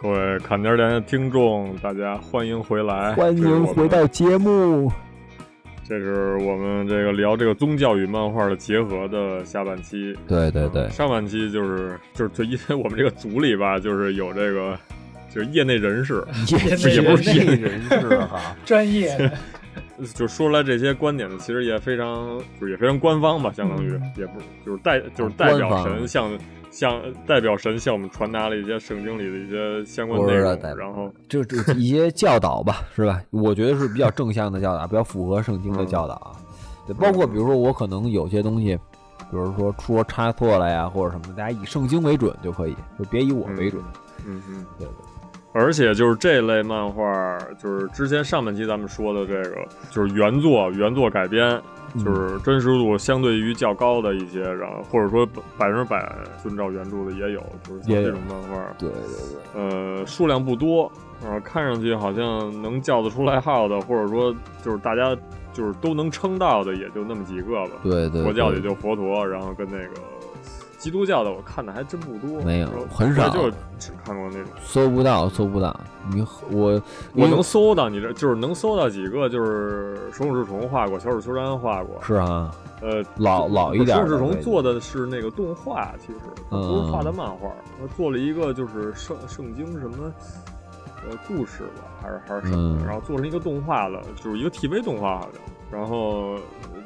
各位砍点点的听众，大家欢迎回来，欢迎回到节目。这是我们这个聊这个宗教与漫画的结合的下半期。对对对，上半期就是就是就因为我们这个组里吧，就是有这个就是业内人士，业 也不是业内人士哈，专业的，就说出来这些观点呢，其实也非常就是也非常官方吧，相当于也不就是代就是代表神向。向代表神向我们传达了一些圣经里的一些相关内容，然后就就一些教导吧，是吧？我觉得是比较正向的教导，比较符合圣经的教导啊。对，包括比如说我可能有些东西，比如说出差错了呀，或者什么，大家以圣经为准就可以，就别以我为准。嗯嗯，对对。而且就是这类漫画，就是之前上半期咱们说的这个，就是原作原作改编。就是真实度相对于较高的一些，然后或者说百分之百遵照原著的也有，就是像这种漫画，对对对，呃，数量不多，呃，看上去好像能叫得出来号的，或者说就是大家就是都能称到的，也就那么几个吧。对对，佛教也就佛陀，然后跟那个。基督教的我看的还真不多，没有很少，就只看过那种。搜不到，搜不到。你我我能搜到你这，就是能搜到几个，就是手冢治虫画过，小手秋山画过。是啊，呃，老老一点。手冢治虫做的是那个动画，其实不是画的漫画。他做了一个就是圣圣经什么呃故事吧，还是还是什么，然后做成一个动画了，就是一个 TV 动画好像。然后。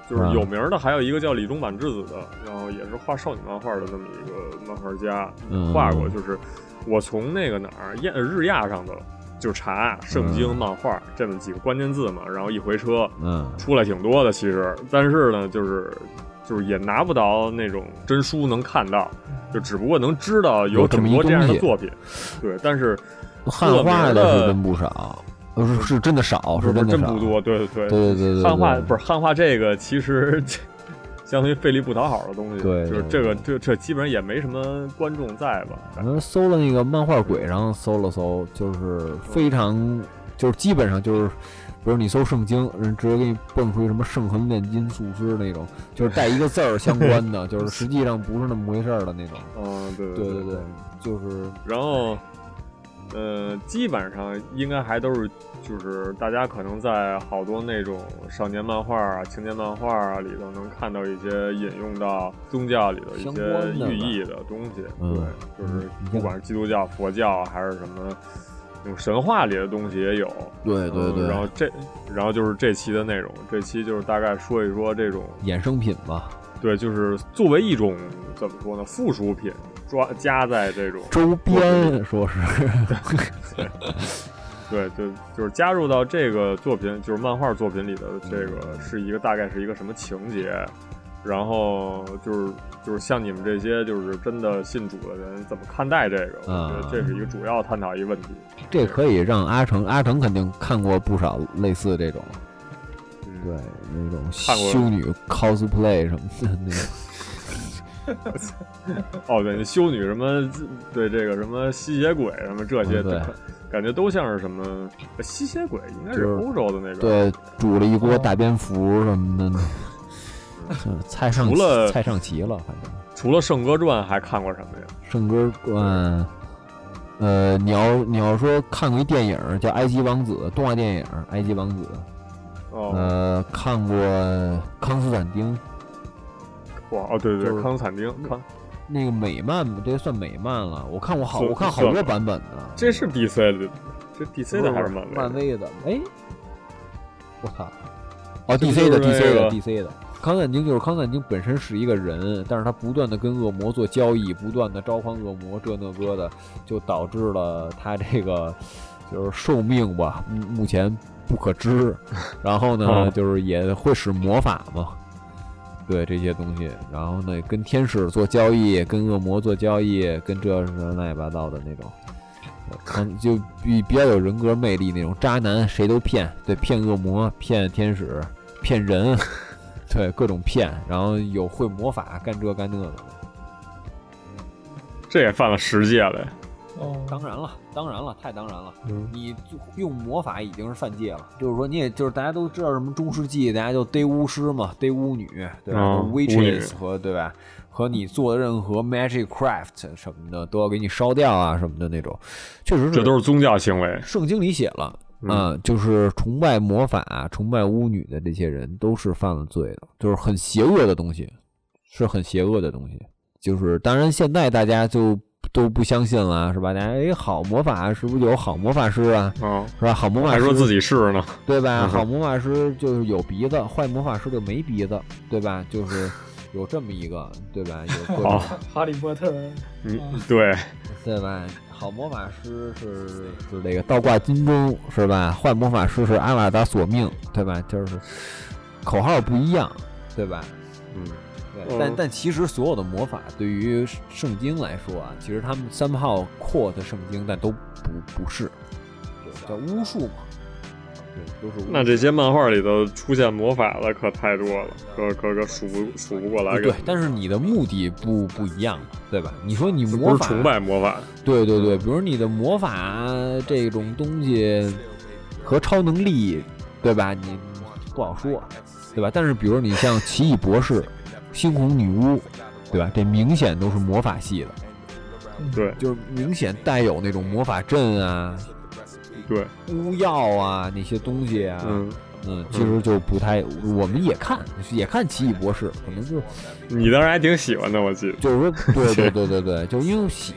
就是有名的，还有一个叫李中满智子的，然后也是画少女漫画的这么一个漫画家，画过。就是我从那个哪儿亚日亚上的就查圣经漫画这么几个关键字嘛，然后一回车，嗯，出来挺多的其实，但是呢，就是就是也拿不到那种真书能看到，就只不过能知道有挺多这样的作品，对，但是汉化的是真不少。是是真的少，是真不多，对对对对对对。汉化不是汉化，这个其实 相当于费力不讨好的东西。对，就是这个这这基本上也没什么观众在吧？反正搜了那个漫画鬼上搜了搜，就是非常就是基本上就是，比如你搜圣经，人直接给你蹦出一什么圣痕炼金术师那种，就是带一个字儿相关的，就是实际上不是那么回事儿的那种。嗯，对对对对，就是然后。呃，基本上应该还都是，就是大家可能在好多那种少年漫画啊、青年漫画啊里头能看到一些引用到宗教里头一些寓意的东西。对，就是不管是基督教、佛教还是什么，那种神话里的东西也有。对对对。然后这，然后就是这期的内容，这期就是大概说一说这种衍生品吧。对，就是作为一种怎么说呢，附属品。抓加在这种周边，说是，对，就就是加入到这个作品，就是漫画作品里的这个是一个大概是一个什么情节，然后就是就是像你们这些就是真的信主的人怎么看待这个？我觉得这是一个主要探讨一个问题。这可以让阿成，阿成肯定看过不少类似这种，对那种修女 cosplay 什么的那种。哦，对，修女什么，对这个什么吸血鬼什么这些，对，感觉都像是什么吸血鬼，应该是欧洲的那种。对，煮了一锅大蝙蝠什么的。菜上除了菜上齐了，反正除了《圣歌传》还看过什么呀？《圣歌传》，呃，你要你要说看过一电影叫《埃及王子》，动画电影《埃及王子》。哦。呃，看过《康斯坦丁》。哇哦，对对，康斯坦丁，康那个美漫，这算美漫了。我看过好，我看好多版本的。这是 DC 的，这 DC 的还是漫威？漫威的。哎，我操！哦，DC 的，DC 的，DC 的。康斯坦丁就是康斯坦丁本身是一个人，但是他不断的跟恶魔做交易，不断的召唤恶魔，这那个的，就导致了他这个就是寿命吧，目前不可知。然后呢，就是也会使魔法嘛。对这些东西，然后呢，跟天使做交易，跟恶魔做交易，跟这是乱七八糟的那种，能就比比较有人格魅力那种渣男，谁都骗，对，骗恶魔，骗天使，骗人，对，各种骗，然后有会魔法，干这干那的，这也犯了十戒了。哦，当然了，当然了，太当然了。你用魔法已经是犯戒了，就是说，你也就是大家都知道什么中世纪，大家就逮巫师嘛，逮巫女，对吧？Witches 和对吧？和你做的任何 magic craft 什么的都要给你烧掉啊什么的那种，确实是。这都是宗教行为。圣经里写了，嗯，就是崇拜魔法、崇拜巫女的这些人都是犯了罪的，就是很邪恶的东西，是很邪恶的东西。就是当然现在大家就。都不相信了，是吧？大家哎，好魔法是不是有好魔法师啊？嗯，是吧？好魔法师还说自己是呢，对吧？好魔法师就是有鼻子，坏魔法师就没鼻子，对吧？就是有这么一个，对吧？有各种哈利波特，嗯，对，对吧？好魔法师是是这个倒挂金钟，是吧？坏魔法师是阿瓦达索命，对吧？就是口号不一样，对吧？嗯。但但其实所有的魔法对于圣经来说啊，其实他们三炮 quote 圣经，但都不不是，叫巫术嘛，对，都是。那这些漫画里头出现魔法的可太多了，可可可数不数不过来。对，但是你的目的不不一样嘛，对吧？你说你魔法崇拜魔法，对对对，比如你的魔法这种东西和超能力，对吧？你不好说，对吧？但是比如你像奇异博士。猩红女巫，对吧？这明显都是魔法系的，对，就是明显带有那种魔法阵啊，对，巫药啊那些东西啊，嗯。嗯，其实就不太，我们也看，也看奇异博士，可能就你当时还挺喜欢的，我记得，就是说，对对 对对对，就因为奇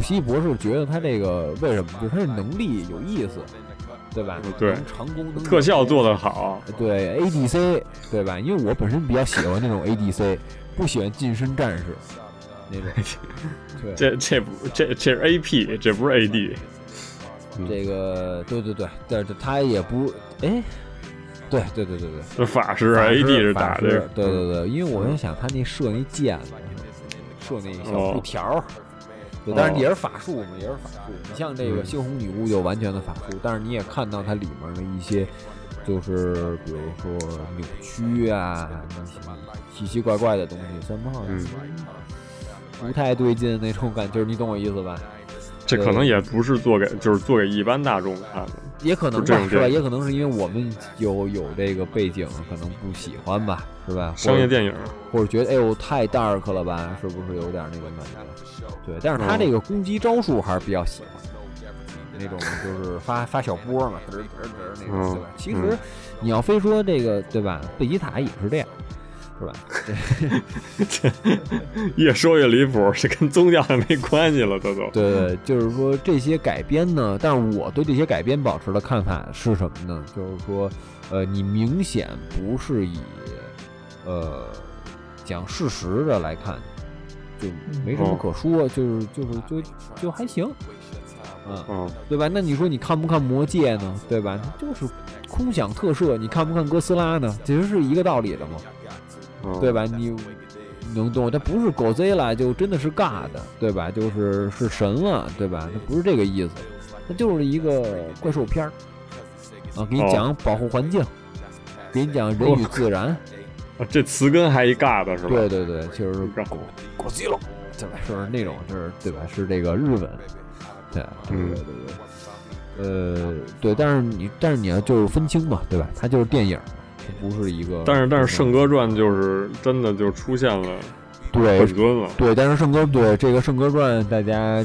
奇异博士觉得他这个为什么，就是他这能力有意思。对吧？对，长弓特效做得好。对，ADC，对吧？因为我本身比较喜欢那种 ADC，不喜欢近身战士那种。对，这这不这这是 AP，这不是 AD。这个，对对对，但是他也不，哎，对对对对对，这法师 AD 是打的。对对对，因为我在想他那射那箭，射那小布条。对，但是也是法术嘛，也是法术。你像这个猩红女巫就完全的法术，但是你也看到它里面的一些，就是比如说扭曲啊，那些奇奇怪怪的东西，三胖不太对劲那种感，觉你懂我意思吧？这可能也不是做给，就是做给一般大众看的，也可能吧是吧？也可能是因为我们有有这个背景，可能不喜欢吧，是吧？商业电影，或者觉得哎呦太 dark 了吧？是不是有点那个感觉？对，但是他这个攻击招数还是比较喜欢，那种就是发发小波嘛，嘚嘚嘚那种，对吧？其实你要非说这个，对吧？贝吉塔也是这样。是吧？这 越说越离谱，这跟宗教也没关系了，都都。对，就是说这些改编呢，但是我对这些改编保持的看法是什么呢？就是说，呃，你明显不是以呃讲事实的来看，就没什么可说，就是就是就就还行，嗯，对吧？那你说你看不看魔戒呢？对吧？就是空想特摄，你看不看哥斯拉呢？其实是一个道理的嘛。对吧？你能懂？它不是狗贼了，就真的是尬的，对吧？就是是神了，对吧？它不是这个意思，它就是一个怪兽片儿啊，给你讲保护环境，给你讲人与自然。啊，这词根还一尬的是吧？对对对，就是狗狗贼了，对吧？是那种，就是对吧？是这个日本，对，对对对对。呃，对，但是你但是你要就是分清嘛，对吧？它就是电影。不是一个，但是但是《圣歌传》就是真的就出现了，对本尊了，对，但是《圣歌》对这个《圣歌传》，大家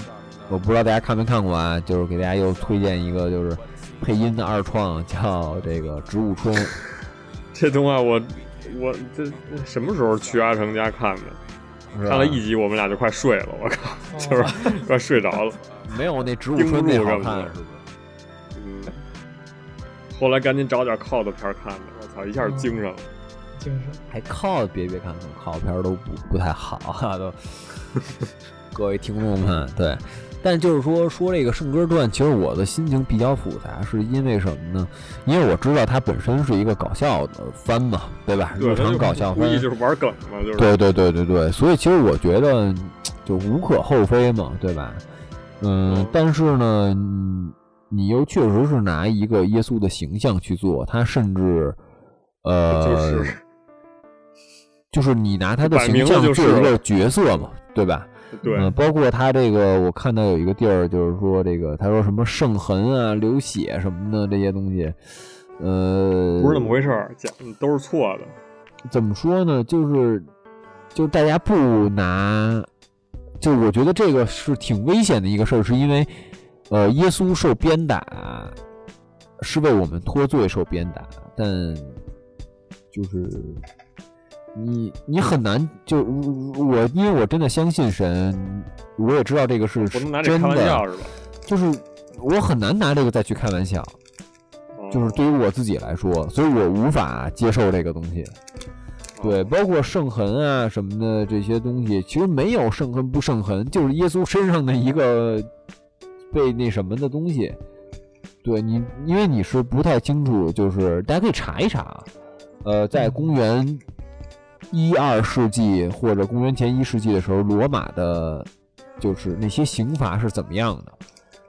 我不知道大家看没看过啊，就是给大家又推荐一个，就是配音的二创，叫这个植物春。这动画我我这什么时候去阿成家看的？看了一集，我们俩就快睡了，我靠，就是快睡着了。没有那植物春那好看，是不是？嗯。后来赶紧找点靠的片看的。一下精神了，精神还靠别别看，靠片都不不太好啊，都。各位听众们，对，但就是说说这个《圣歌传》，其实我的心情比较复杂，是因为什么呢？因为我知道它本身是一个搞笑的番嘛，对吧？日常搞笑番，就是玩梗嘛，就是。对对对对对，所以其实我觉得就无可厚非嘛，对吧？嗯，但是呢，你又确实是拿一个耶稣的形象去做，他甚至。呃，就是，就是你拿他的形象做一个角色嘛，对吧？对，包括他这个，我看到有一个地儿，就是说这个，他说什么圣痕啊、流血什么的这些东西，呃，不是那么回事儿，讲都是错的。怎么说呢？就是，就大家不拿，就我觉得这个是挺危险的一个事儿，是因为，呃，耶稣受鞭打是为我们脱罪受鞭打，但就是。你你很难就我，因为我真的相信神，我也知道这个是真的，就是我很难拿这个再去开玩笑，就是对于我自己来说，所以我无法接受这个东西。对，包括圣痕啊什么的这些东西，其实没有圣痕不圣痕，就是耶稣身上的一个被那什么的东西。对你，因为你是不太清楚，就是大家可以查一查，呃，在公元。一二世纪或者公元前一世纪的时候，罗马的，就是那些刑罚是怎么样的？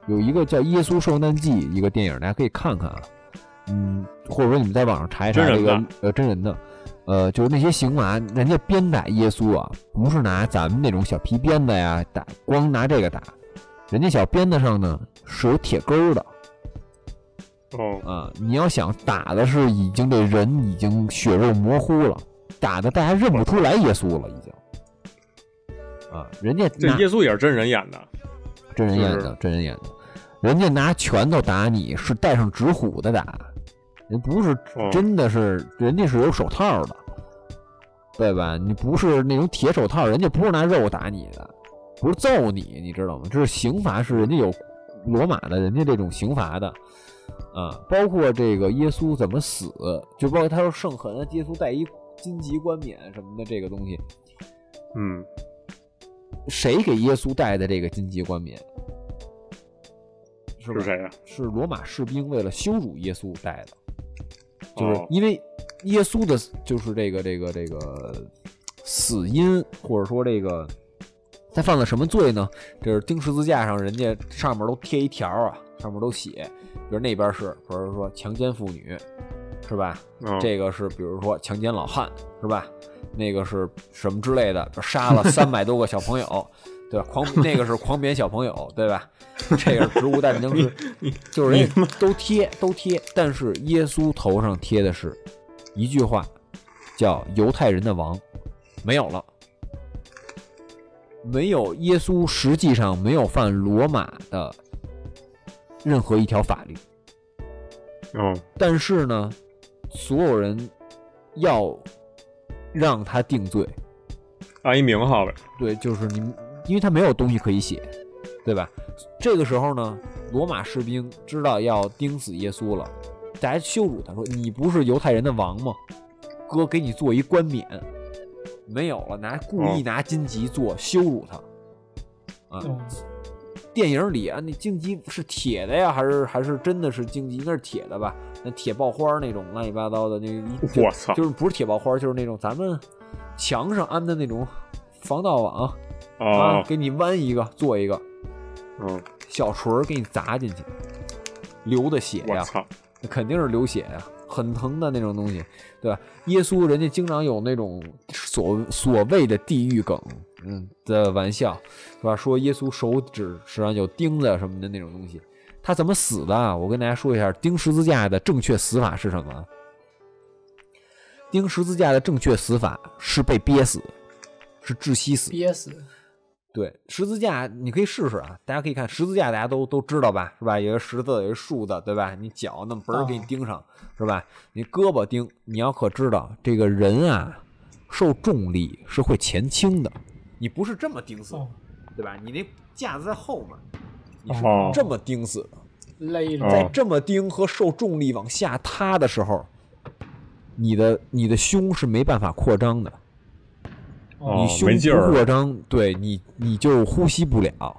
有一个叫《耶稣受难记》一个电影，大家可以看看啊。嗯，或者说你们在网上查一查这个呃真人的，呃，就是那些刑罚，人家鞭打耶稣啊，不是拿咱们那种小皮鞭子呀打，光拿这个打，人家小鞭子上呢是有铁钩的。哦啊，你要想打的是已经这人已经血肉模糊了。打的大家认不出来耶稣了，已经啊！人家这耶稣也是真人演的，真人演的，真人演的。人家拿拳头打你是带上纸虎的打，人不是真的是，人家是有手套的，对吧？你不是那种铁手套，人家不是拿肉打你的，不是揍你，你知道吗？这是刑罚，是人家有罗马的人家这种刑罚的啊。包括这个耶稣怎么死，就包括他说圣痕，耶稣带一。荆棘冠冕什么的这个东西，嗯，谁给耶稣戴的这个荆棘冠冕？是谁呀？是罗马士兵为了羞辱耶稣戴的，就是因为耶稣的，就是这个这个这个死因，或者说这个他犯了什么罪呢？就是钉十字架上，人家上面都贴一条啊，上面都写，比如那边是，比如说强奸妇女。是吧？这个是比如说强奸老汉，是吧？那个是什么之类的？杀了三百多个小朋友，对吧？狂那个是狂扁小朋友，对吧？这个植物大战僵尸，就是人都贴都贴。但是耶稣头上贴的是一句话，叫“犹太人的王”，没有了，没有耶稣，实际上没有犯罗马的任何一条法律。哦，但是呢？所有人要让他定罪，按一名号呗。对，就是你，因为他没有东西可以写，对吧？这个时候呢，罗马士兵知道要钉死耶稣了，大家羞辱他说：“你不是犹太人的王吗？哥给你做一冠冕，没有了，拿故意拿荆棘做羞辱他啊。”电影里啊，那荆棘是铁的呀，还是还是真的是荆棘？应该是铁的吧？那铁爆花那种乱七八糟的那一，我操，就是不是铁爆花，就是那种咱们墙上安的那种防盗网啊，给你弯一个做一个，嗯，小锤给你砸进去，流的血呀，那肯定是流血呀，很疼的那种东西，对吧？耶稣人家经常有那种所所谓的地狱梗。嗯的玩笑，是吧？说耶稣手指上有钉子什么的那种东西，他怎么死的？我跟大家说一下，钉十字架的正确死法是什么？钉十字架的正确死法是被憋死，是窒息死。憋死。对，十字架你可以试试啊，大家可以看十字架，大家都都知道吧？是吧？有个十字，有个竖的，对吧？你脚那么嘣儿给你钉上，是吧？你胳膊钉，你要可知道，这个人啊，受重力是会前倾的。你不是这么钉死，对吧？你那架子在后面，你是这么钉死的，勒在这么钉和受重力往下塌的时候，你的你的胸是没办法扩张的，你胸不扩张，对你你就呼吸不了，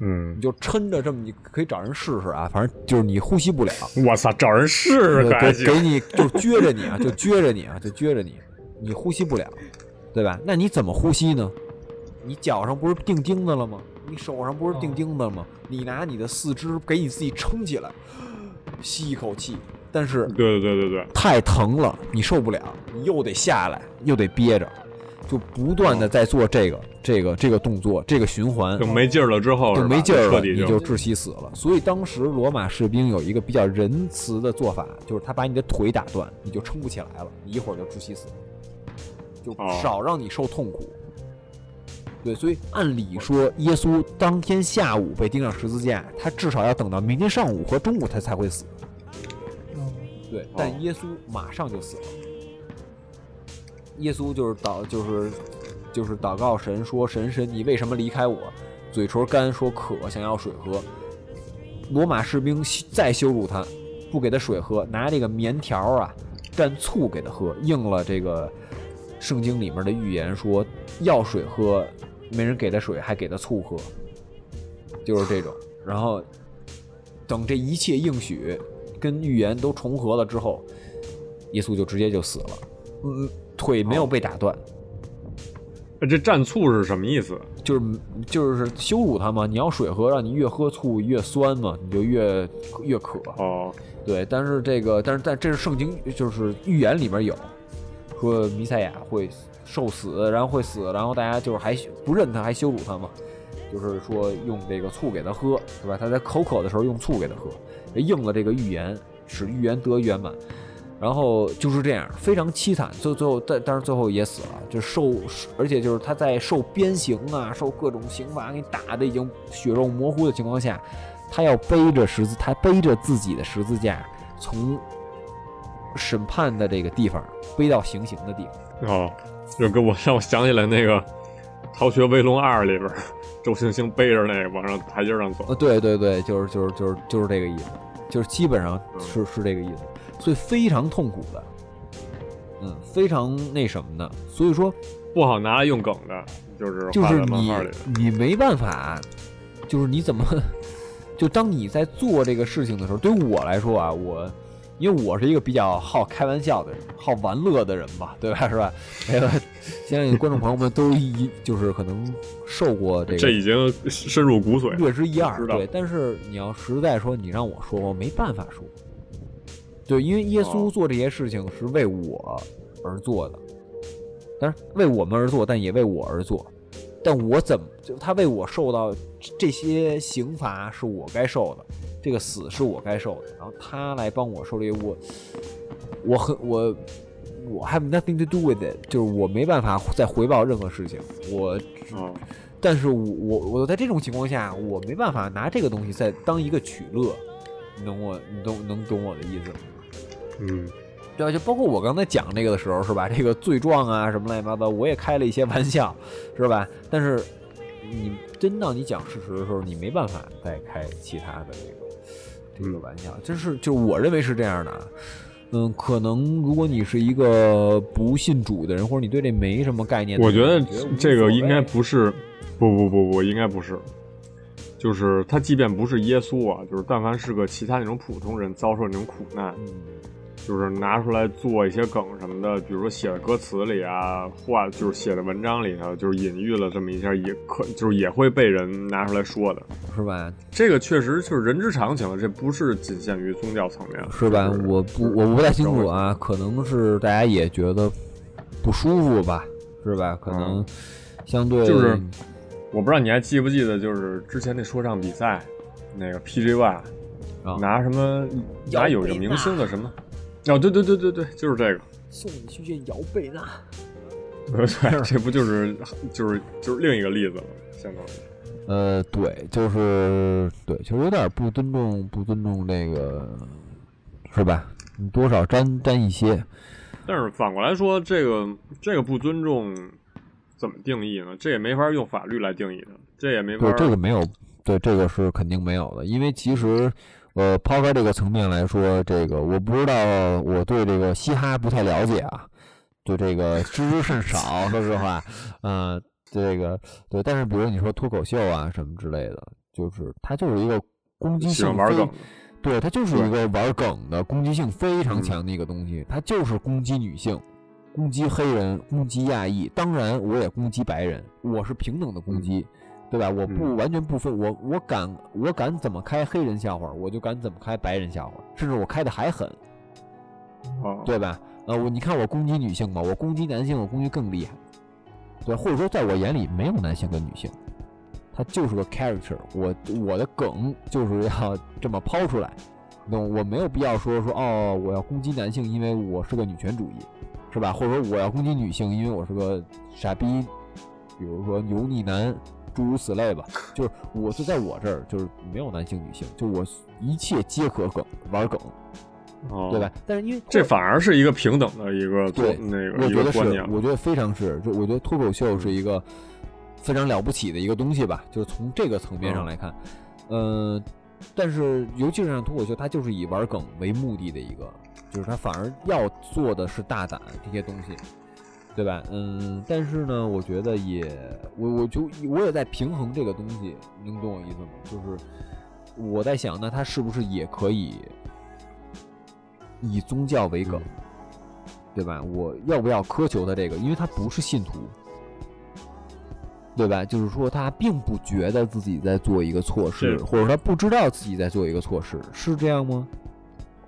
嗯，你就抻着这么，你可以找人试试啊，反正就是你呼吸不了。我操，找人试试，给你就撅着你啊，就撅着你啊，就撅着你，你呼吸不了，对吧？那你怎么呼吸呢？你脚上不是钉钉子了吗？你手上不是钉钉子了吗？你拿你的四肢给你自己撑起来，吸一口气。但是，对对对对对，太疼了，你受不了，你又得下来，又得憋着。就不断的在做这个这个这个动作，这个循环就没劲儿了之后就没劲儿了，你就窒息死了。所以当时罗马士兵有一个比较仁慈的做法，就是他把你的腿打断，你就撑不起来了，你一会儿就窒息死，就少让你受痛苦。对，所以按理说，耶稣当天下午被钉上十字架，他至少要等到明天上午和中午他才会死。对，但耶稣马上就死了。耶稣就是祷，就是就是祷告神说：“神神，你为什么离开我？”嘴唇干，说渴，想要水喝。罗马士兵再羞辱他，不给他水喝，拿这个棉条啊蘸醋给他喝，应了这个圣经里面的预言，说要水喝。没人给他水，还给他醋喝，就是这种。然后等这一切应许跟预言都重合了之后，耶稣就直接就死了。嗯，腿没有被打断。这蘸醋是什么意思？就是就是羞辱他嘛。你要水喝，让你越喝醋越酸嘛，你就越越渴。哦，对。但是这个，但是但这是圣经，就是预言里面有说弥赛亚会。受死，然后会死，然后大家就是还不认他，还羞辱他嘛？就是说用这个醋给他喝，是吧？他在口渴的时候用醋给他喝，应了这个预言，使预言得圆满。然后就是这样，非常凄惨。最最后，但但是最后也死了，就受，而且就是他在受鞭刑啊，受各种刑罚，给你打的已经血肉模糊的情况下，他要背着十字，他背着自己的十字架，从审判的这个地方背到行刑的地方。哦。就给我让我想起来那个《逃学威龙二》里边，周星星背着那个往上台阶上走。呃，对对对，就是就是就是就是这个意思，就是基本上是是这个意思，所以非常痛苦的，嗯，非常那什么的，所以说不好拿来用梗的，就是就是你你没办法，就是你怎么 就当你在做这个事情的时候，对于我来说啊，我。因为我是一个比较好开玩笑的人，好玩乐的人吧，对吧？是吧？哎，相信观众朋友们都一就是可能受过这个，这已经深入骨髓，略知一二。对，但是你要实在说，你让我说，我没办法说。对，因为耶稣做这些事情是为我而做的，但是为我们而做，但也为我而做。但我怎么就他为我受到这些刑罚，是我该受的。这个死是我该受的，然后他来帮我受这个，我我很我我 have nothing to do with it，就是我没办法再回报任何事情，我，但是我我我在这种情况下，我没办法拿这个东西再当一个取乐，你懂我，你懂能懂我的意思吗？嗯，对吧？就包括我刚才讲这个的时候，是吧？这个罪状啊什么乱七八糟，我也开了一些玩笑，是吧？但是你真到你讲事实的时候，你没办法再开其他的这个。这个玩笑，就是就我认为是这样的，嗯，可能如果你是一个不信主的人，或者你对这没什么概念，我觉得这个应该不是，不不不不，应该不是，就是他即便不是耶稣啊，就是但凡是个其他那种普通人遭受那种苦难。就是拿出来做一些梗什么的，比如说写的歌词里啊，画就是写的文章里头，就是隐喻了这么一下，也可就是也会被人拿出来说的，是吧？这个确实就是人之常情了，这不是仅限于宗教层面，是吧？我不我不太清楚啊，可能是大家也觉得不舒服吧，是吧？可能相对就是，我不知道你还记不记得，就是之前那说唱比赛，那个 One 拿什么拿有一个明星的什么。哦，对对对对对，就是这个。送你去见姚贝娜。对，这不就是就是就是另一个例子了，相当于。呃，对，就是对，其实有点不尊重，不尊重这个，是吧？你多少沾沾一些。但是反过来说，这个这个不尊重怎么定义呢？这也没法用法律来定义的，这也没法。对，这个没有，对，这个是肯定没有的，因为其实。呃，抛开这个层面来说，这个我不知道，我对这个嘻哈不太了解啊，对这个知之甚少，说实话，嗯，这个对，但是比如你说脱口秀啊什么之类的，就是它就是一个攻击性玩梗，对，它就是一个玩梗的攻击性非常强的一个东西，它就是攻击女性，攻击黑人，攻击亚裔，当然我也攻击白人，我是平等的攻击。对吧？我不完全不分，我我敢我敢怎么开黑人笑话，我就敢怎么开白人笑话，甚至我开的还狠，对吧？呃，我你看我攻击女性嘛，我攻击男性，我攻击更厉害，对，或者说在我眼里没有男性跟女性，他就是个 character，我我的梗就是要 这么抛出来，那我没有必要说说哦，我要攻击男性，因为我是个女权主义，是吧？或者说我要攻击女性，因为我是个傻逼，比如说油腻男，诸如此类吧。就是我是在我这儿就是没有男性女性，就我一切皆可梗玩梗。对吧？但是因为这反而是一个平等的一个对那个我觉得是，我觉得非常是，就我觉得脱口秀是一个非常了不起的一个东西吧，就是从这个层面上来看，嗯，但是尤其是像脱口秀，它就是以玩梗为目的的一个，就是它反而要做的是大胆这些东西，对吧？嗯，但是呢，我觉得也，我我就我也在平衡这个东西，能懂我意思吗？就是我在想，那他是不是也可以？以宗教为梗，对吧？我要不要苛求他这个？因为他不是信徒，对吧？就是说他并不觉得自己在做一个错事，或者他不知道自己在做一个错事，是这样吗？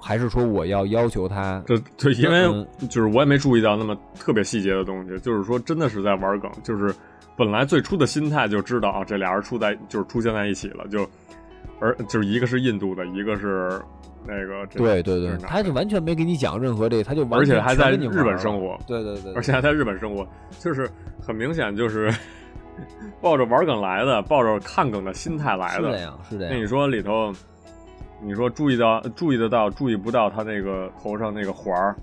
还是说我要要求他？就就因为就是我也没注意到那么特别细节的东西，就是说真的是在玩梗，就是本来最初的心态就知道啊，这俩人出在就是出现在一起了，就而就是一个是印度的，一个是。那个对对对，他就完全没给你讲任何这，他就而且还在日本生活，对对对，而且还在日本生活，就是很明显就是 抱着玩梗来的，抱着看梗的心态来的，是这样是这样。那你说里头，你说注意到注意得到注意不到他那个头上那个环儿，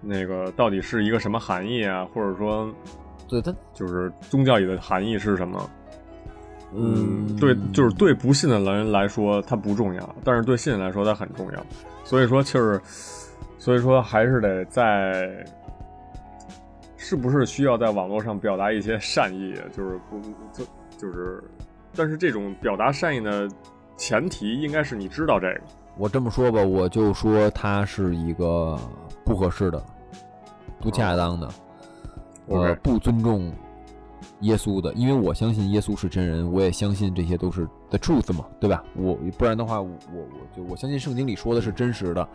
那个到底是一个什么含义啊？或者说，对他就是宗教里的含义是什么？嗯，对，就是对不信的人来说，它不重要，但是对信人来说，它很重要。所以说，就是，所以说，还是得在，是不是需要在网络上表达一些善意？就是不，就就是，但是这种表达善意的前提，应该是你知道这个。我这么说吧，我就说它是一个不合适的、不恰当的，呃，不尊重。耶稣的，因为我相信耶稣是真人，我也相信这些都是 the truth 嘛，对吧？我不然的话，我我我就我相信圣经里说的是真实的，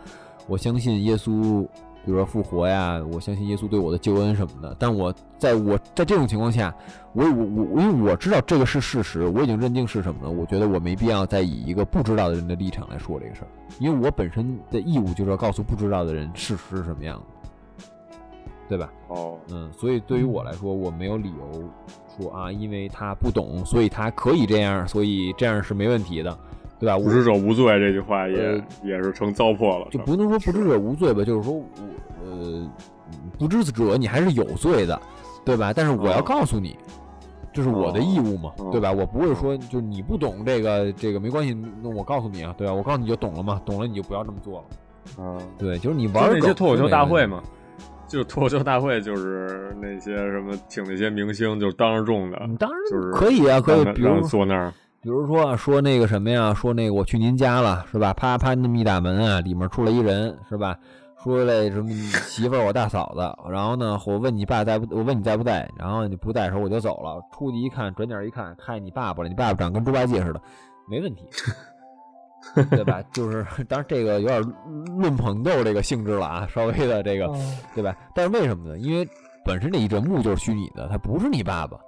我相信耶稣，比如说复活呀，我相信耶稣对我的救恩什么的。但我在我在这种情况下，我我我因为我知道这个是事实，我已经认定是什么了，我觉得我没必要再以一个不知道的人的立场来说这个事儿，因为我本身的义务就是要告诉不知道的人事实是什么样的。对吧？哦，嗯，所以对于我来说，我没有理由说啊，因为他不懂，所以他可以这样，所以这样是没问题的，对吧？不知者无罪这句话也也是成糟粕了，就不能说不知者无罪吧？就是说我呃，不知者你还是有罪的，对吧？但是我要告诉你，这是我的义务嘛，对吧？我不会说就你不懂这个这个没关系，那我告诉你啊，对吧？我告诉你就懂了嘛，懂了你就不要这么做了，嗯，对，就是你玩那些脱口秀大会嘛。就脱口秀大会，就是那些什么请那些明星，就是当着众的，当然就是可以啊，可以，比如坐那儿，比如说说那个什么呀，说那个我去您家了，是吧？啪啪那么一打门啊，里面出来一人，是吧？说嘞什么媳妇儿我大嫂子，然后呢，我问你爸在不？我问你在不在？然后你不在的时候我就走了，出去一看，转角一看，看见你爸爸了，你爸爸长跟猪八戒似的，没问题。对吧？就是，当然这个有点论捧逗这个性质了啊，稍微的这个，对吧？但是为什么呢？因为本身那一人物就是虚拟的，他不是你爸爸，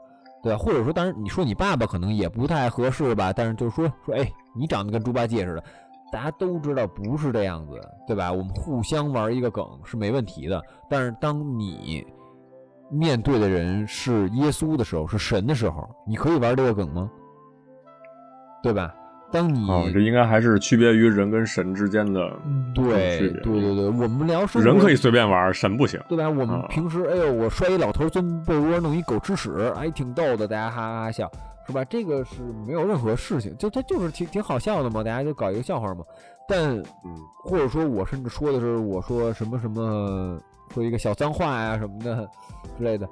对？或者说，当然你说你爸爸可能也不太合适吧。但是就是说说，哎，你长得跟猪八戒似的，大家都知道不是这样子，对吧？我们互相玩一个梗是没问题的。但是当你面对的人是耶稣的时候，是神的时候，你可以玩这个梗吗？对吧？当你这应该还是区别于人跟神之间的对对对对，我们聊人可以随便玩，神不行，对吧？我们平时哎呦，我摔一老头钻被窝弄一狗吃屎，哎挺逗的，大家哈哈笑，是吧？这个是没有任何事情，就他就是挺挺好笑的嘛，大家就搞一个笑话嘛。但或者说我甚至说的是我说什么什么说一个小脏话呀什么的之类的，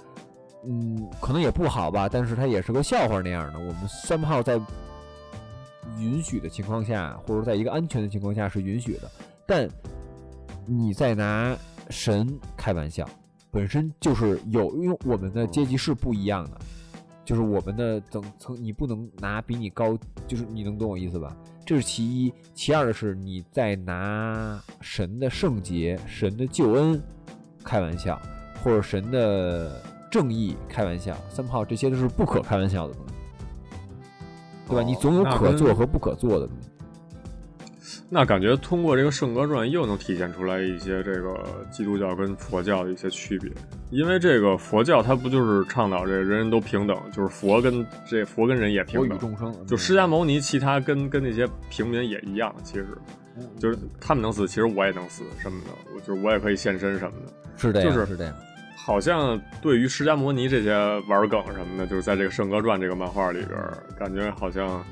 嗯，可能也不好吧，但是它也是个笑话那样的。我们三炮在。允许的情况下，或者在一个安全的情况下是允许的，但你在拿神开玩笑，本身就是有，因为我们的阶级是不一样的，就是我们的等层，你不能拿比你高，就是你能懂我意思吧？这是其一，其二的是你在拿神的圣洁、神的救恩开玩笑，或者神的正义开玩笑，三炮这些都是不可开玩笑的对吧？你总有可做和不可做的东西。那感觉通过这个《圣歌传》又能体现出来一些这个基督教跟佛教的一些区别，因为这个佛教它不就是倡导这人人都平等，就是佛跟这佛跟人也平等，众生。就释迦牟尼，其他跟跟那些平民也一样，其实就是他们能死，其实我也能死什么的，我就是我也可以现身什么的，是这样，就是是这样。好像对于释迦摩尼这些玩梗什么的，就是在这个《圣歌传》这个漫画里边，感觉好像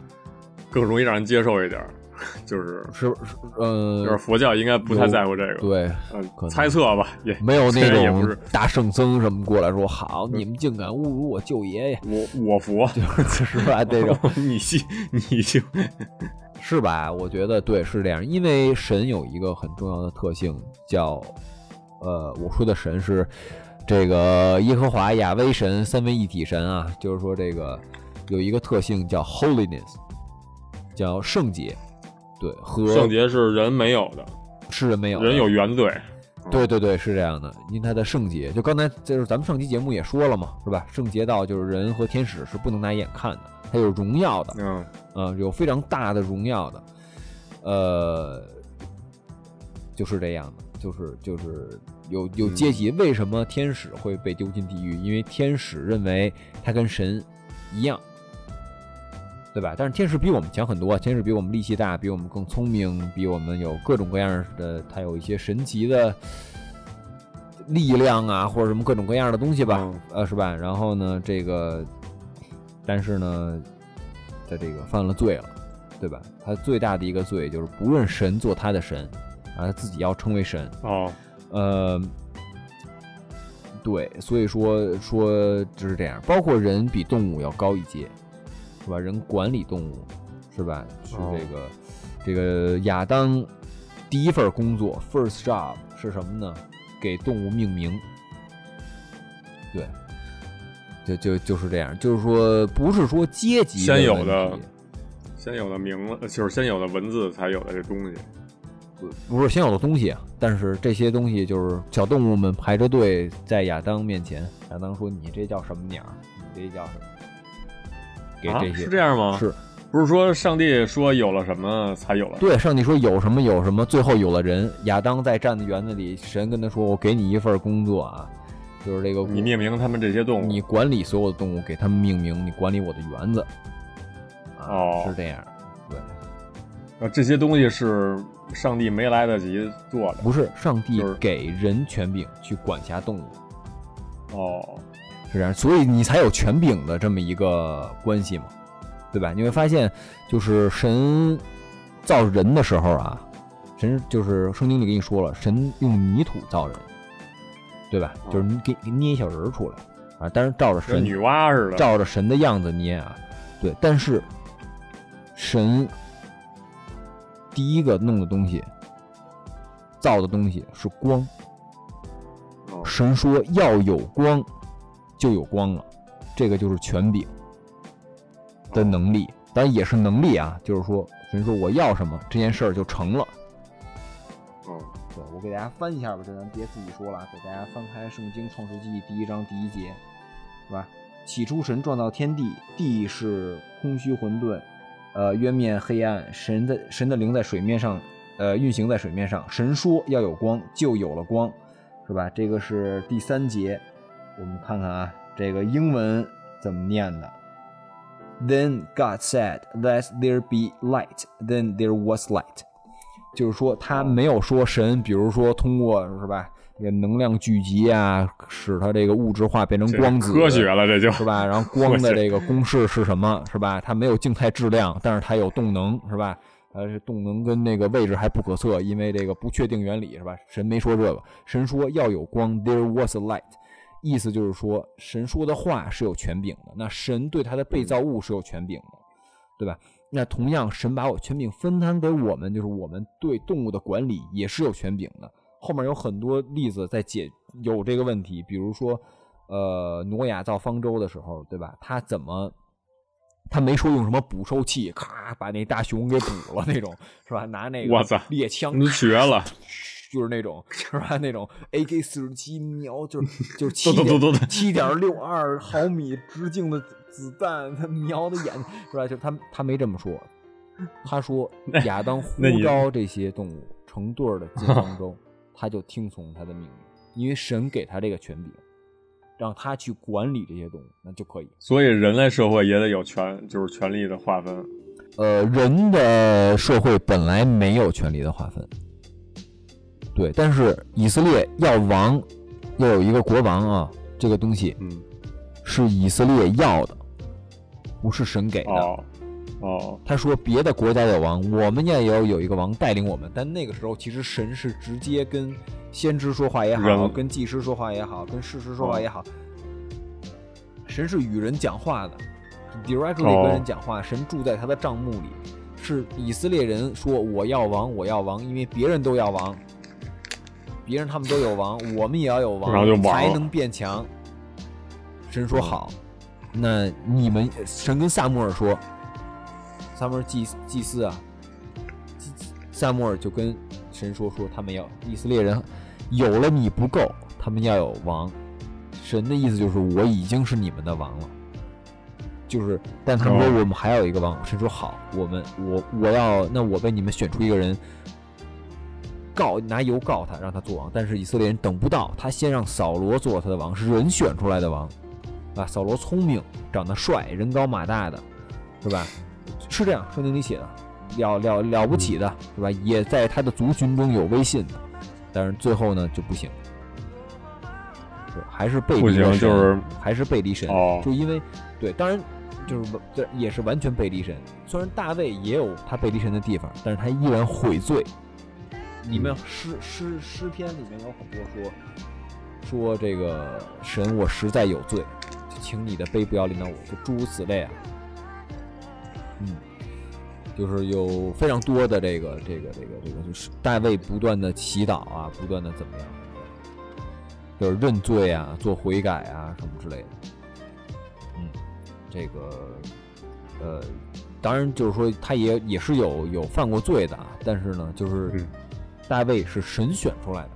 更容易让人接受一点。就是是是，呃，就是佛教应该不太在乎这个，对，嗯，猜测吧，也没有那 种大圣僧什么过来说好，你们竟敢侮辱我舅爷爷，我我佛，就是吧？这种你信你信，是吧？我觉得对，是这样，因为神有一个很重要的特性，叫呃，我说的神是这个耶和华亚威神三位一体神啊，就是说这个有一个特性叫 holiness，叫圣洁。对，和圣洁是人没有的，是人没有，人有原罪。对对对，是这样的。因他的圣洁，就刚才就是咱们上期节目也说了嘛，是吧？圣洁到就是人和天使是不能拿眼看的，他有荣耀的，嗯嗯，有非常大的荣耀的，呃，就是这样的，就是就是有有阶级。为什么天使会被丢进地狱？因为天使认为他跟神一样。对吧？但是天使比我们强很多，天使比我们力气大，比我们更聪明，比我们有各种各样的，他有一些神奇的力量啊，或者什么各种各样的东西吧，呃，是吧？然后呢，这个，但是呢，他这个犯了罪了，对吧？他最大的一个罪就是，不论神做他的神，啊，他自己要称为神哦，呃，对，所以说说就是这样，包括人比动物要高一阶。是吧？人管理动物，是吧？是这个，这个亚当第一份工作，first job 是什么呢？给动物命名。对，就就就是这样，就是说，不是说阶级先有的，先有的名字，就是先有的文字才有的这东西。不不是先有的东西，但是这些东西就是小动物们排着队在亚当面前，亚当说：“你这叫什么鸟？你这叫什么？”给这些是这样吗？是，不是说上帝说有了什么才有了？对，上帝说有什么有什么，最后有了人。亚当在站在园子里，神跟他说：“我给你一份工作啊，就是这个你命名他们这些动物，你管理所有的动物，给他们命名，你管理我的园子。”哦，是这样。对，啊，这些东西是上帝没来得及做的，不是上帝给人权柄去管辖动物。哦。是这样，所以你才有权柄的这么一个关系嘛，对吧？你会发现，就是神造人的时候啊，神就是圣经里跟你说了，神用泥土造人，对吧？就是你给捏一小人出来啊，但是照着神女娲似的，照着神的样子捏啊，对。但是神第一个弄的东西，造的东西是光，神说要有光。就有光了，这个就是权柄的能力，当然也是能力啊。就是说，神说我要什么，这件事儿就成了。哦，对，我给大家翻一下吧，这咱别自己说了，给大家翻开《圣经·创世纪》第一章第一节，是吧？起初神创造天地，地是空虚混沌，呃，渊面黑暗。神的神的灵在水面上，呃，运行在水面上。神说要有光，就有了光，是吧？这个是第三节。我们看看啊，这个英文怎么念的？Then God said, "Let there be light." Then there was light。就是说，他没有说神，比如说通过是吧，这能量聚集啊，使它这个物质化变成光子，科学了，这就是吧？然后光的这个公式是什么？是吧？它没有静态质量，但是它有动能，是吧？呃，动能跟那个位置还不可测，因为这个不确定原理，是吧？神没说这个，神说要有光，There was a light。意思就是说，神说的话是有权柄的，那神对他的被造物是有权柄的，对吧？那同样，神把我权柄分摊给我们，就是我们对动物的管理也是有权柄的。后面有很多例子在解有这个问题，比如说，呃，挪亚造方舟的时候，对吧？他怎么，他没说用什么捕兽器，咔把那大熊给捕了那种，是吧？拿那个猎枪，你绝了。就是那种是吧？那种 AK 四十七瞄，就是就是七点七点六二毫米直径的子弹，他瞄的眼是吧？就他他没这么说，他说亚当呼召这些动物成对的进方舟，他就听从他的命令，因为神给他这个权柄。让他去管理这些动物，那就可以。所以人类社会也得有权，就是权力的划分。呃，人的社会本来没有权力的划分。对，但是以色列要王，要有一个国王啊，这个东西，嗯，是以色列要的，不是神给的。哦，哦，他说别的国家有王，我们也要有一个王带领我们。但那个时候，其实神是直接跟。先知说话也好，跟祭师说话也好，跟事实说话也好，神是与人讲话的，directly 跟人讲话。神住在他的帐幕里，是以色列人说我要王，我要王，因为别人都要王，别人他们都有王，我们也要有王，才能变强。神说好，那你们神跟萨摩尔说，萨摩尔祭祭司啊，萨摩尔就跟神说说他们要以色列人。有了你不够，他们要有王。神的意思就是我已经是你们的王了，就是，但他们说我们还有一个王。神说好，我们我我要那我为你们选出一个人，告拿油告他，让他做王。但是以色列人等不到，他先让扫罗做他的王，是人选出来的王啊。扫罗聪明，长得帅，人高马大的，是吧？是这样，圣经里写的，了了了不起的，是吧？也在他的族群中有威信的。但是最后呢就不行，还是背离神，就是还是背离神，就因为对，当然就是这也是完全背离神。虽然大卫也有他背离神的地方，但是他依然悔罪。里面诗诗诗篇里面有很多说说这个神，我实在有罪，请你的杯不要临到我，就诸如此类啊。嗯。就是有非常多的这个这个这个这个，就是大卫不断的祈祷啊，不断的怎么样，就是认罪啊，做悔改啊什么之类的。嗯，这个呃，当然就是说他也也是有有犯过罪的啊，但是呢，就是大卫是神选出来的，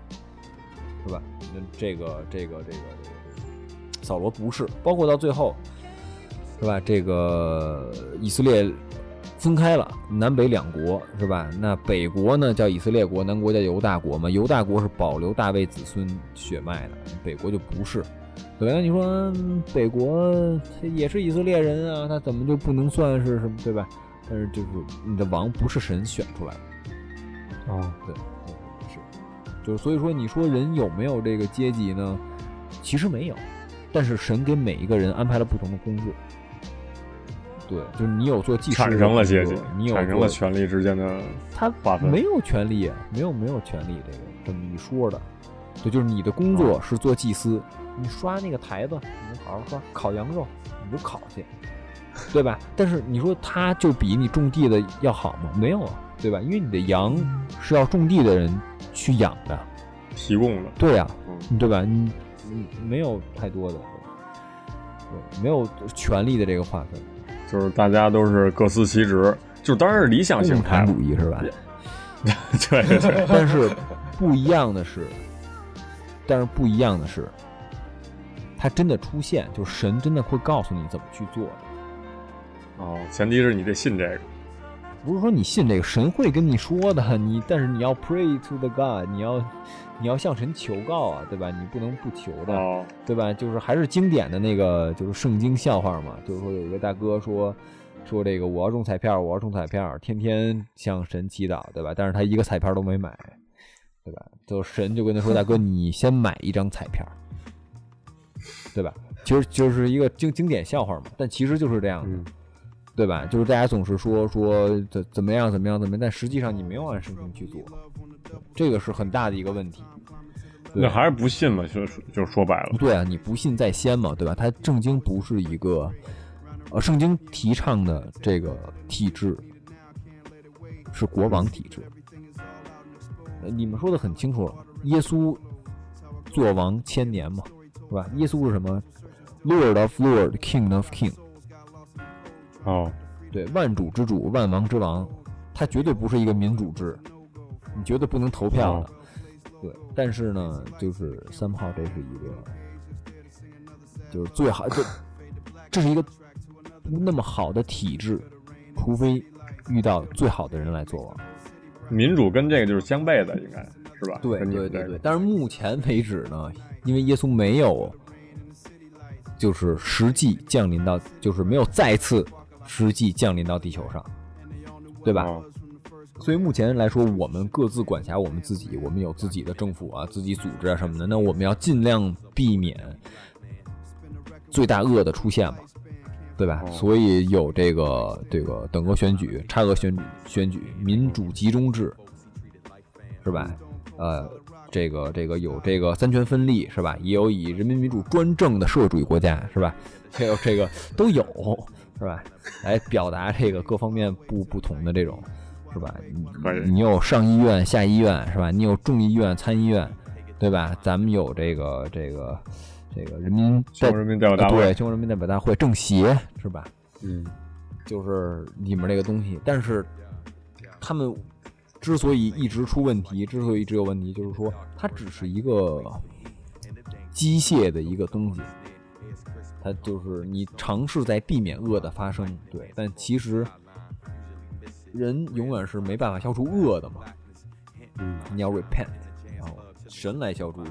是吧？那这个这个这个这个扫罗不是，包括到最后，是吧？这个以色列。分开了，南北两国是吧？那北国呢叫以色列国，南国叫犹大国嘛。犹大国是保留大卫子孙血脉的，北国就不是。对吧？你说北国也是以色列人啊，他怎么就不能算是什么对吧？但是就是你的王不是神选出来的。哦，对，是，就是所以说你说人有没有这个阶级呢？其实没有，但是神给每一个人安排了不同的工作。对，就是你有做技术，产生了阶级，你有产生了权力之间的他划分，没有权利，没有没有权利，这个这么一说的，对，就是你的工作是做祭司，你刷那个台子，你好好刷，烤羊肉你就烤去，对吧？但是你说他就比你种地的要好吗？没有啊，对吧？因为你的羊是要种地的人去养的，提供的，对呀，对吧？你你没有太多的，对，没有权利的这个划分。就是大家都是各司其职，就当然是理想型共产主义是吧？对对。但是不一样的是，但是不一样的是，它真的出现，就是神真的会告诉你怎么去做的。哦，前提是你得信这个。不是说你信这个，神会跟你说的。你但是你要 pray to the God，你要你要向神求告啊，对吧？你不能不求的，对吧？就是还是经典的那个，就是圣经笑话嘛。就是说有一个大哥说说这个我要中彩票，我要中彩票，天天向神祈祷，对吧？但是他一个彩票都没买，对吧？就神就跟他说，大哥你先买一张彩票，对吧？其实就是一个经经典笑话嘛，但其实就是这样的。对吧？就是大家总是说说怎怎么样怎么样怎么样，但实际上你没有按圣经去做，这个是很大的一个问题。那还是不信嘛？就就说白了。对啊，你不信在先嘛，对吧？他圣经不是一个，呃，圣经提倡的这个体制是国王体制。你们说的很清楚了，耶稣做王千年嘛，是吧？耶稣是什么？Lord of Lord，King of King。哦，对，万主之主，万王之王，他绝对不是一个民主制，你绝对不能投票的，对但是呢，就是三炮这是一个，就是最好，这这是一个不那么好的体制，除非遇到最好的人来做王。民主跟这个就是相悖的，应该是吧？对对对对。但是目前为止呢，因为耶稣没有，就是实际降临到，就是没有再次实际降临到地球上，对吧？所以目前来说，我们各自管辖我们自己，我们有自己的政府啊，自己组织啊什么的。那我们要尽量避免最大恶的出现嘛，对吧？所以有这个这个等额选举、差额选举、选举、民主集中制，是吧？呃，这个这个有这个三权分立，是吧？也有以人民民主专政的社会主义国家，是吧？还有这个都有，是吧？来表达这个各方面不不同的这种。是吧？你有上医院、下医院，是吧？你有众议院、参议院，对吧？咱们有这个、这个、这个人民全国人民代表大会，对，全国人民代表大会，政协，是吧？嗯，就是里面这个东西。但是他们之所以一直出问题，之所以一直有问题，就是说它只是一个机械的一个东西，它就是你尝试在避免恶的发生，对，但其实。人永远是没办法消除恶的嘛，嗯，你要 repent，然后神来消除恶。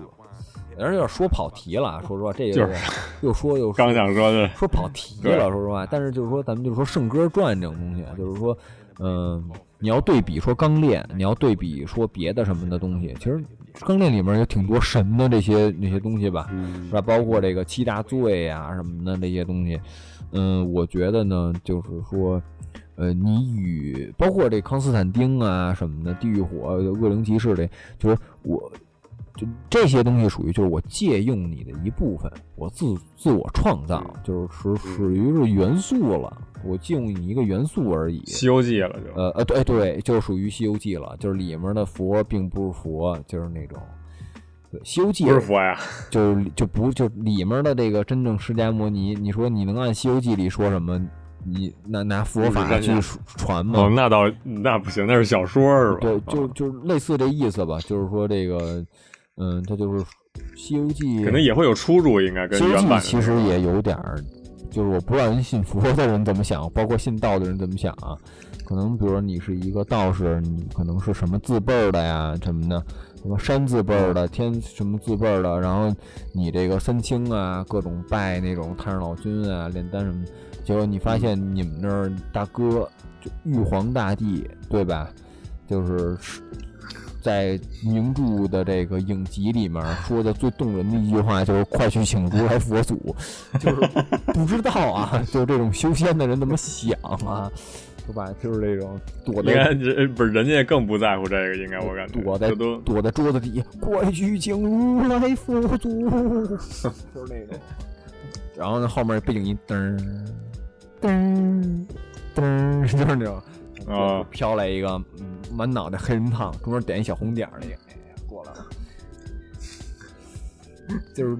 有点说跑题了，说实话，这个又说又刚想说的，说跑题了，说实话。但是就是说，咱们就是说《圣歌传》这种东西，就是说，嗯，你要对比说《钢炼》，你要对比说别的什么的东西，其实《钢炼》里面有挺多神的这些那些东西吧，是吧？包括这个七大罪啊什么的这些东西，嗯，我觉得呢，就是说。呃，你与包括这康斯坦丁啊什么的，地狱火、恶灵骑士的，就是我，就这些东西属于就是我借用你的一部分，我自自我创造，就是属属于是元素了，我借用你一个元素而已。西游记了就，呃呃对对，就属于西游记了，就是里面的佛并不是佛，就是那种，西游记不是佛呀，就是就不就里面的这个真正释迦摩尼，你说你能按西游记里说什么？你拿拿佛法去传吗？哦，那倒那不行，那是小说是吧？对，就就类似这意思吧。就是说这个，嗯，它就是《西游记》，可能也会有出入，应该跟原版其实也有点儿，就是我不知道人信佛的人怎么想，包括信道的人怎么想啊？可能比如说你是一个道士，你可能是什么字辈儿的呀，什么的，什么山字辈儿的，天什么字辈儿的，然后你这个三清啊，各种拜那种太上老君啊，炼丹什么。结果你发现你们那儿大哥就玉皇大帝对吧？就是在名著的这个影集里面说的最动人的一句话就是“快去请如来佛祖”，就是不知道啊，就是这种修仙的人怎么想啊，对吧？就是这种躲在不是人家更不在乎这个，应该我感觉躲在躲在桌子底下“快去请如来佛祖”，就是那种。然后呢，后面背景音噔。噔噔，就是那种啊，飘来一个嗯满脑袋黑人烫，中间点一小红点儿那个，哎呀过来了。就是，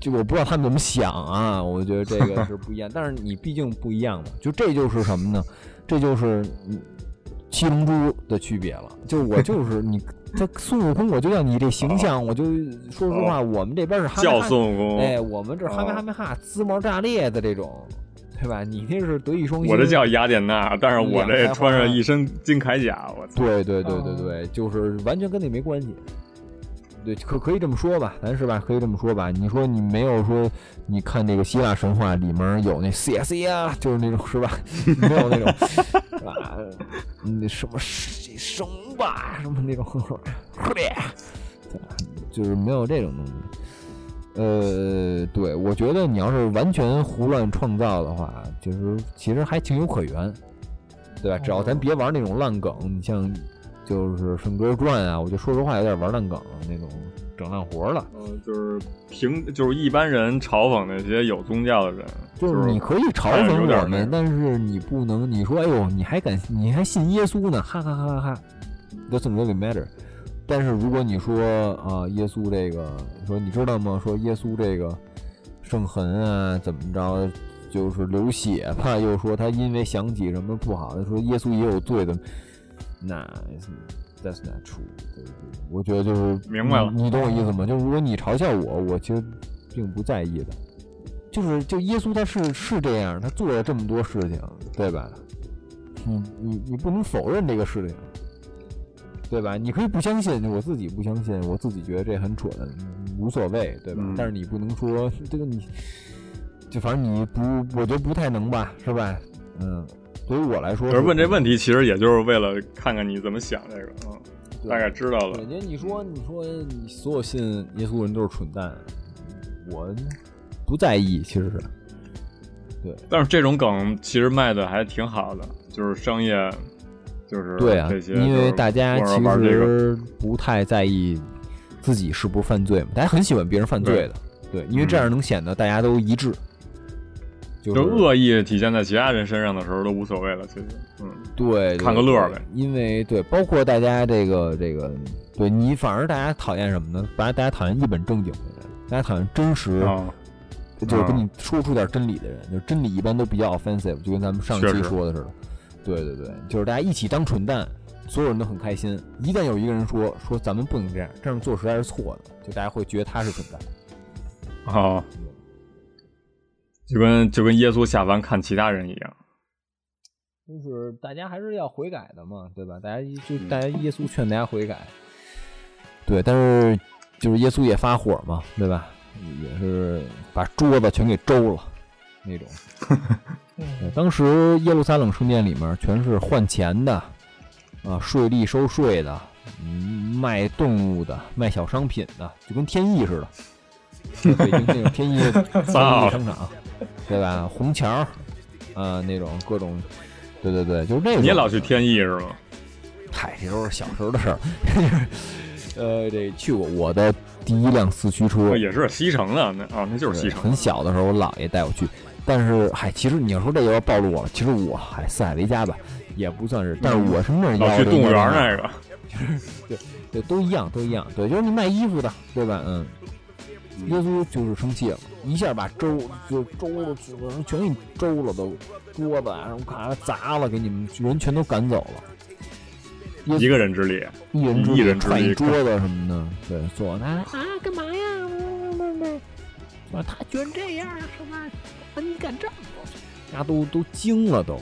就我不知道他们怎么想啊，我觉得这个 是不一样。但是你毕竟不一样嘛，就这就是什么呢？这就是七龙珠的区别了。就我就是 你，他孙悟空，我就要你这形象，我就说实话，我们这边是哈叫孙悟空，哎，我们这哈梅哈梅哈，滋毛炸裂的这种。对吧？你那是德艺双馨。我这叫雅典娜，但是我这穿上一身金铠甲，我操！对对对对对，就是完全跟你没关系。对，可可以这么说吧，咱是吧？可以这么说吧？你说你没有说，你看那个希腊神话里面有那 C S A 啊，就是那种是吧？没有那种啊，那什么生吧什么那种，就是没有这种东西。呃，对，我觉得你要是完全胡乱创造的话，就是其实还情有可原，对吧？只要咱别玩那种烂梗，你像就是《顺哥传》啊，我就说实话有点玩烂梗那种整烂活了。嗯，就是平，就是一般人嘲讽那些有宗教的人，就是你可以嘲讽我们，但是你不能，你说哎呦，你还敢，你还信耶稣呢？哈哈哈哈哈，Doesn't really matter。但是如果你说啊，耶稣这个，说你知道吗？说耶稣这个圣痕啊，怎么着，就是流血吧？又说他因为想起什么不好的，说耶稣也有罪的，那 that's not true。我觉得就是明白了，你懂我意思吗？就是如果你嘲笑我，我其实并不在意的。就是就耶稣他是是这样，他做了这么多事情，对吧？你你你不能否认这个事情，对吧？你可以不相信，我自己不相信，我自己觉得这很蠢，无所谓，对吧？但是你不能说这个你，就反正你不，我觉得不太能吧，是吧？嗯，对于我来说，就是问这问题，其实也就是为了看看你怎么想这个，嗯，大概知道了。姐，你说你说你所有信耶稣人都是蠢蛋，我不在意，其实是。对，但是这种梗其实卖的还挺好的。就是商业，就是对啊，因为大家其实不太在意自己是不是犯罪嘛，大家很喜欢别人犯罪的，对，因为这样能显得大家都一致。就恶意体现在其他人身上的时候都无所谓了，其实，嗯，对，看个乐呗。因为对，包括大家这个这个，对你反而大家讨厌什么呢？反而大家讨厌一本正经的人，大家讨厌真实。就是跟你说出点真理的人，就真理一般都比较 offensive，就跟咱们上期说的似的。对对对，就是大家一起当蠢蛋，所有人都很开心。一旦有一个人说说咱们不能这样，这样做实在是错的，就大家会觉得他是蠢蛋。啊，就跟就跟耶稣下凡看其他人一样，就是大家还是要悔改的嘛，对吧？大家就大家耶稣劝大家悔改。对，但是就是耶稣也发火嘛，对吧？也是把桌子全给周了，那种。当时耶路撒冷圣殿里面全是换钱的，啊，税吏收税的，嗯，卖动物的，卖小商品的，就跟天意似的。北京那种天意 商场，对吧？红桥，啊，那种各种，对对对，就是那种。你也老去天意是吗？嗨，这都是小时候的事儿。呃，这去过我的。第一辆四驱车也是西城的，那啊，那就是西城。很小的时候，我姥爷带我去，但是嗨，其实你要说这要暴露我了。其实我嗨四海为家吧，也不算是。但是我是那儿要去动物园那个，对对，都一样，都一样。对，就是你卖衣服的，对吧？嗯。耶稣就是生气了，一下把周就周了，全给你周了，都桌子啊，咔砸了，给你们人全都赶走了。一个人之力，一人一人之力，桌子什么的，对，坐那啊，干嘛呀？啊，他居然这样，是吧？啊，你敢这么做？大家都都惊了，都。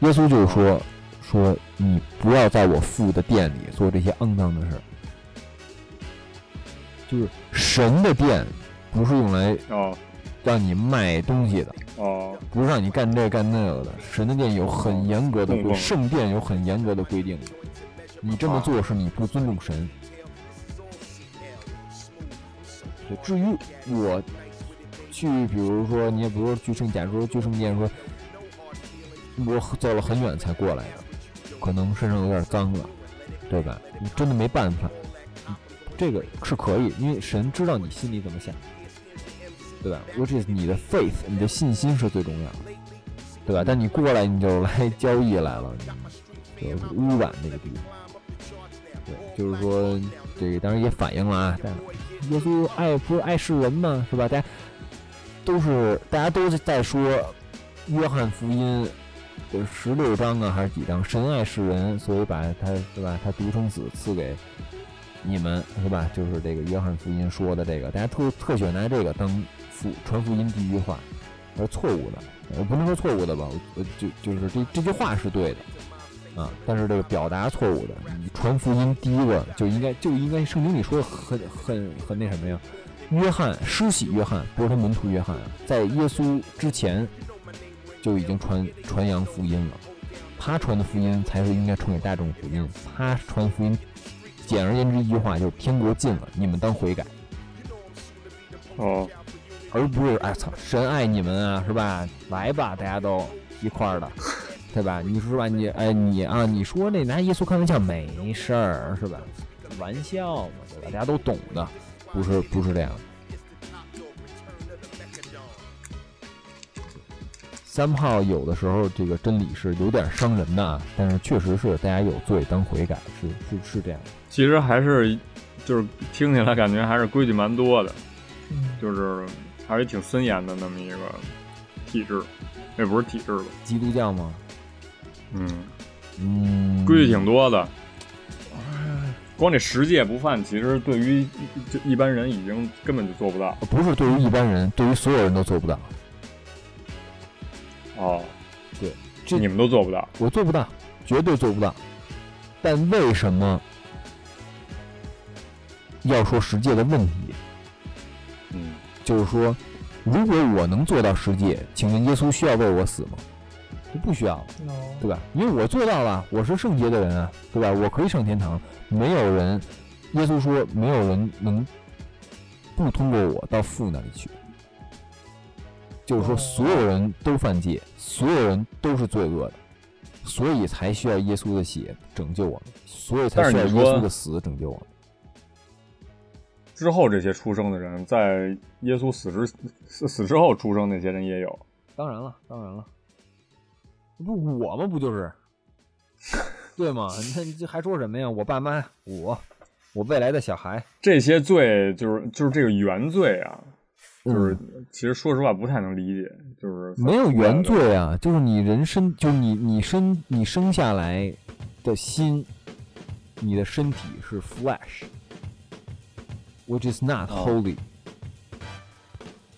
耶稣就是说，说你不要在我父的殿里做这些肮脏的事儿。就是神的店，不是用来哦让你卖东西的哦，不是让你干这干那个的。神的店有很严格的规，圣殿有很严格的规定。你这么做是你不尊重神。至于我去，比如说你也不是去圣，假如说去圣殿，说我走了很远才过来的，可能身上有点脏了，对吧？你真的没办法，这个是可以，因为神知道你心里怎么想，对吧？Which is 你的 faith，你的信心是最重要的，对吧？但你过来你就来交易来了，就污染那个地方。对，就是说，这个当然也反映了啊，耶稣爱不是爱世人嘛，是吧？大家都是大家都在说约翰福音的十六章啊，还是几章？神爱世人，所以把他是吧？他独生子赐给你们，是吧？就是这个约翰福音说的这个，大家特特喜欢拿这个当福传福音第一句话，而错误的，我不能说错误的吧？我就就是这这句话是对的。啊，但是这个表达错误的，你传福音第一个就应该就应该圣经里说的很很很那什么呀？约翰施洗约翰不是他门徒约翰，在耶稣之前就已经传传扬福音了，他传的福音才是应该传给大众福音。他传福音，简而言之一句话就是天国近了，你们当悔改。哦，而不是哎操，神爱你们啊，是吧？来吧，大家都一块儿的。对吧？你说吧，你哎，你啊，你说那拿耶稣开玩笑没事儿是吧？玩笑嘛，对吧？大家都懂的，不是不是这样的。三炮有的时候这个真理是有点伤人的，但是确实是大家有罪当悔改，是是是这样。其实还是就是听起来感觉还是规矩蛮多的，就是还是挺森严的那么一个体制，那不是体制吧？基督教吗？嗯嗯，规矩挺多的。光这十戒不犯，其实对于一一般人已经根本就做不到。不是对于一般人，对于所有人都做不到。哦，对，这你们都做不到，我做不到，绝对做不到。但为什么要说十戒的问题？嗯，就是说，如果我能做到十戒，请问耶稣需要为我死吗？不需要，对吧？因为我做到了，我是圣洁的人啊，对吧？我可以上天堂。没有人，耶稣说，没有人能不通过我到父那里去。就是说，所有人都犯戒，所有人都是罪恶的，所以才需要耶稣的血拯救我们，所以才需要耶稣的死拯救我们。之后这些出生的人，在耶稣死之死死之后出生那些人也有。当然了，当然了。不，我吗不就是，对吗？那这还说什么呀？我爸妈，我，我未来的小孩，这些罪就是就是这个原罪啊，就是其实说实话不太能理解，就是没有原罪啊，就是你人生，就是你你生你生下来的心，你的身体是 flesh，which is not holy，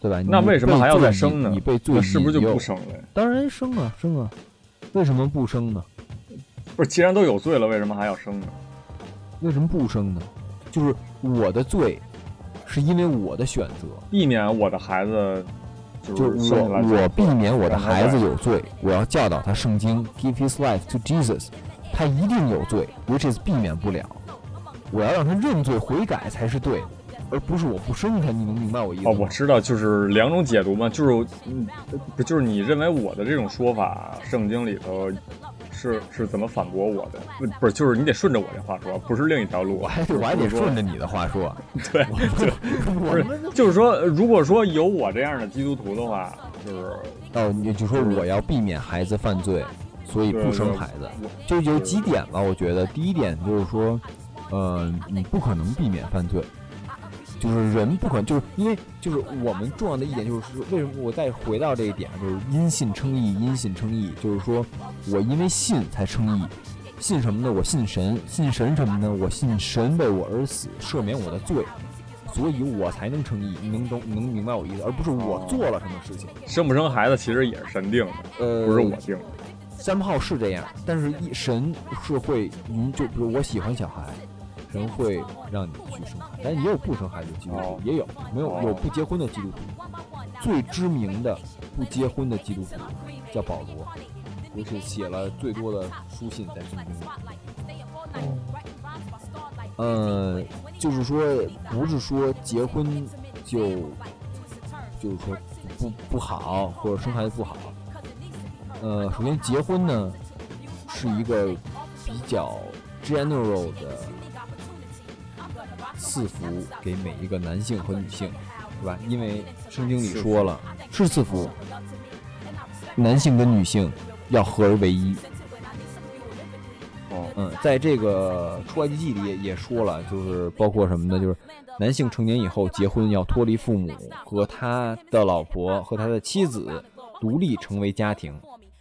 对吧？那为什么还要再生呢？你被罪是不是就不生了？当然生啊，生啊。为什么不生呢？不是，既然都有罪了，为什么还要生呢？为什么不生呢？就是我的罪，是因为我的选择，避免我的孩子，就是我我避免我的孩子有罪，我要教导他圣经，give his life to Jesus，他一定有罪，which is 避免不了，我要让他认罪悔改才是对。而不是我不生他，你能明白我意思？哦，我知道，就是两种解读嘛，就是嗯，不就是你认为我的这种说法，圣经里头是是怎么反驳我的？不不是，就是你得顺着我这话说，不是另一条路。我还我还得顺着你的话说。对，不是，就是说，如果说有我这样的基督徒的话，就是哦，你就说我要避免孩子犯罪，所以不生孩子，就有几点吧。我觉得第一点就是说，呃，你不可能避免犯罪。就是人不可能，就是因为就是我们重要的一点就是说，为什么我再回到这一点，就是因信称义，因信称义，就是说我因为信才称义，信什么呢？我信神，信神什么呢？我信神为我而死，赦免我的罪，所以我才能称义。你能懂？能明白我意思？而不是我做了什么事情。生不生孩子其实也是神定的，呃，不是我定的。三炮是这样，但是一神是会，您就比如我喜欢小孩。神会让你去生孩子，但也有不生孩子的基督徒，也有没有有不结婚的基督徒。最知名的不结婚的基督徒叫保罗，也是写了最多的书信在圣经里。呃，就是说，不是说结婚就就是说不不好，或者生孩子不好。呃，首先结婚呢是一个比较 general 的。赐福给每一个男性和女性，是吧？因为圣经里说了，是赐福，男性跟女性要合而为一。哦，嗯，在这个出埃及记里也说了，就是包括什么呢？就是男性成年以后结婚要脱离父母，和他的老婆和他的妻子独立成为家庭，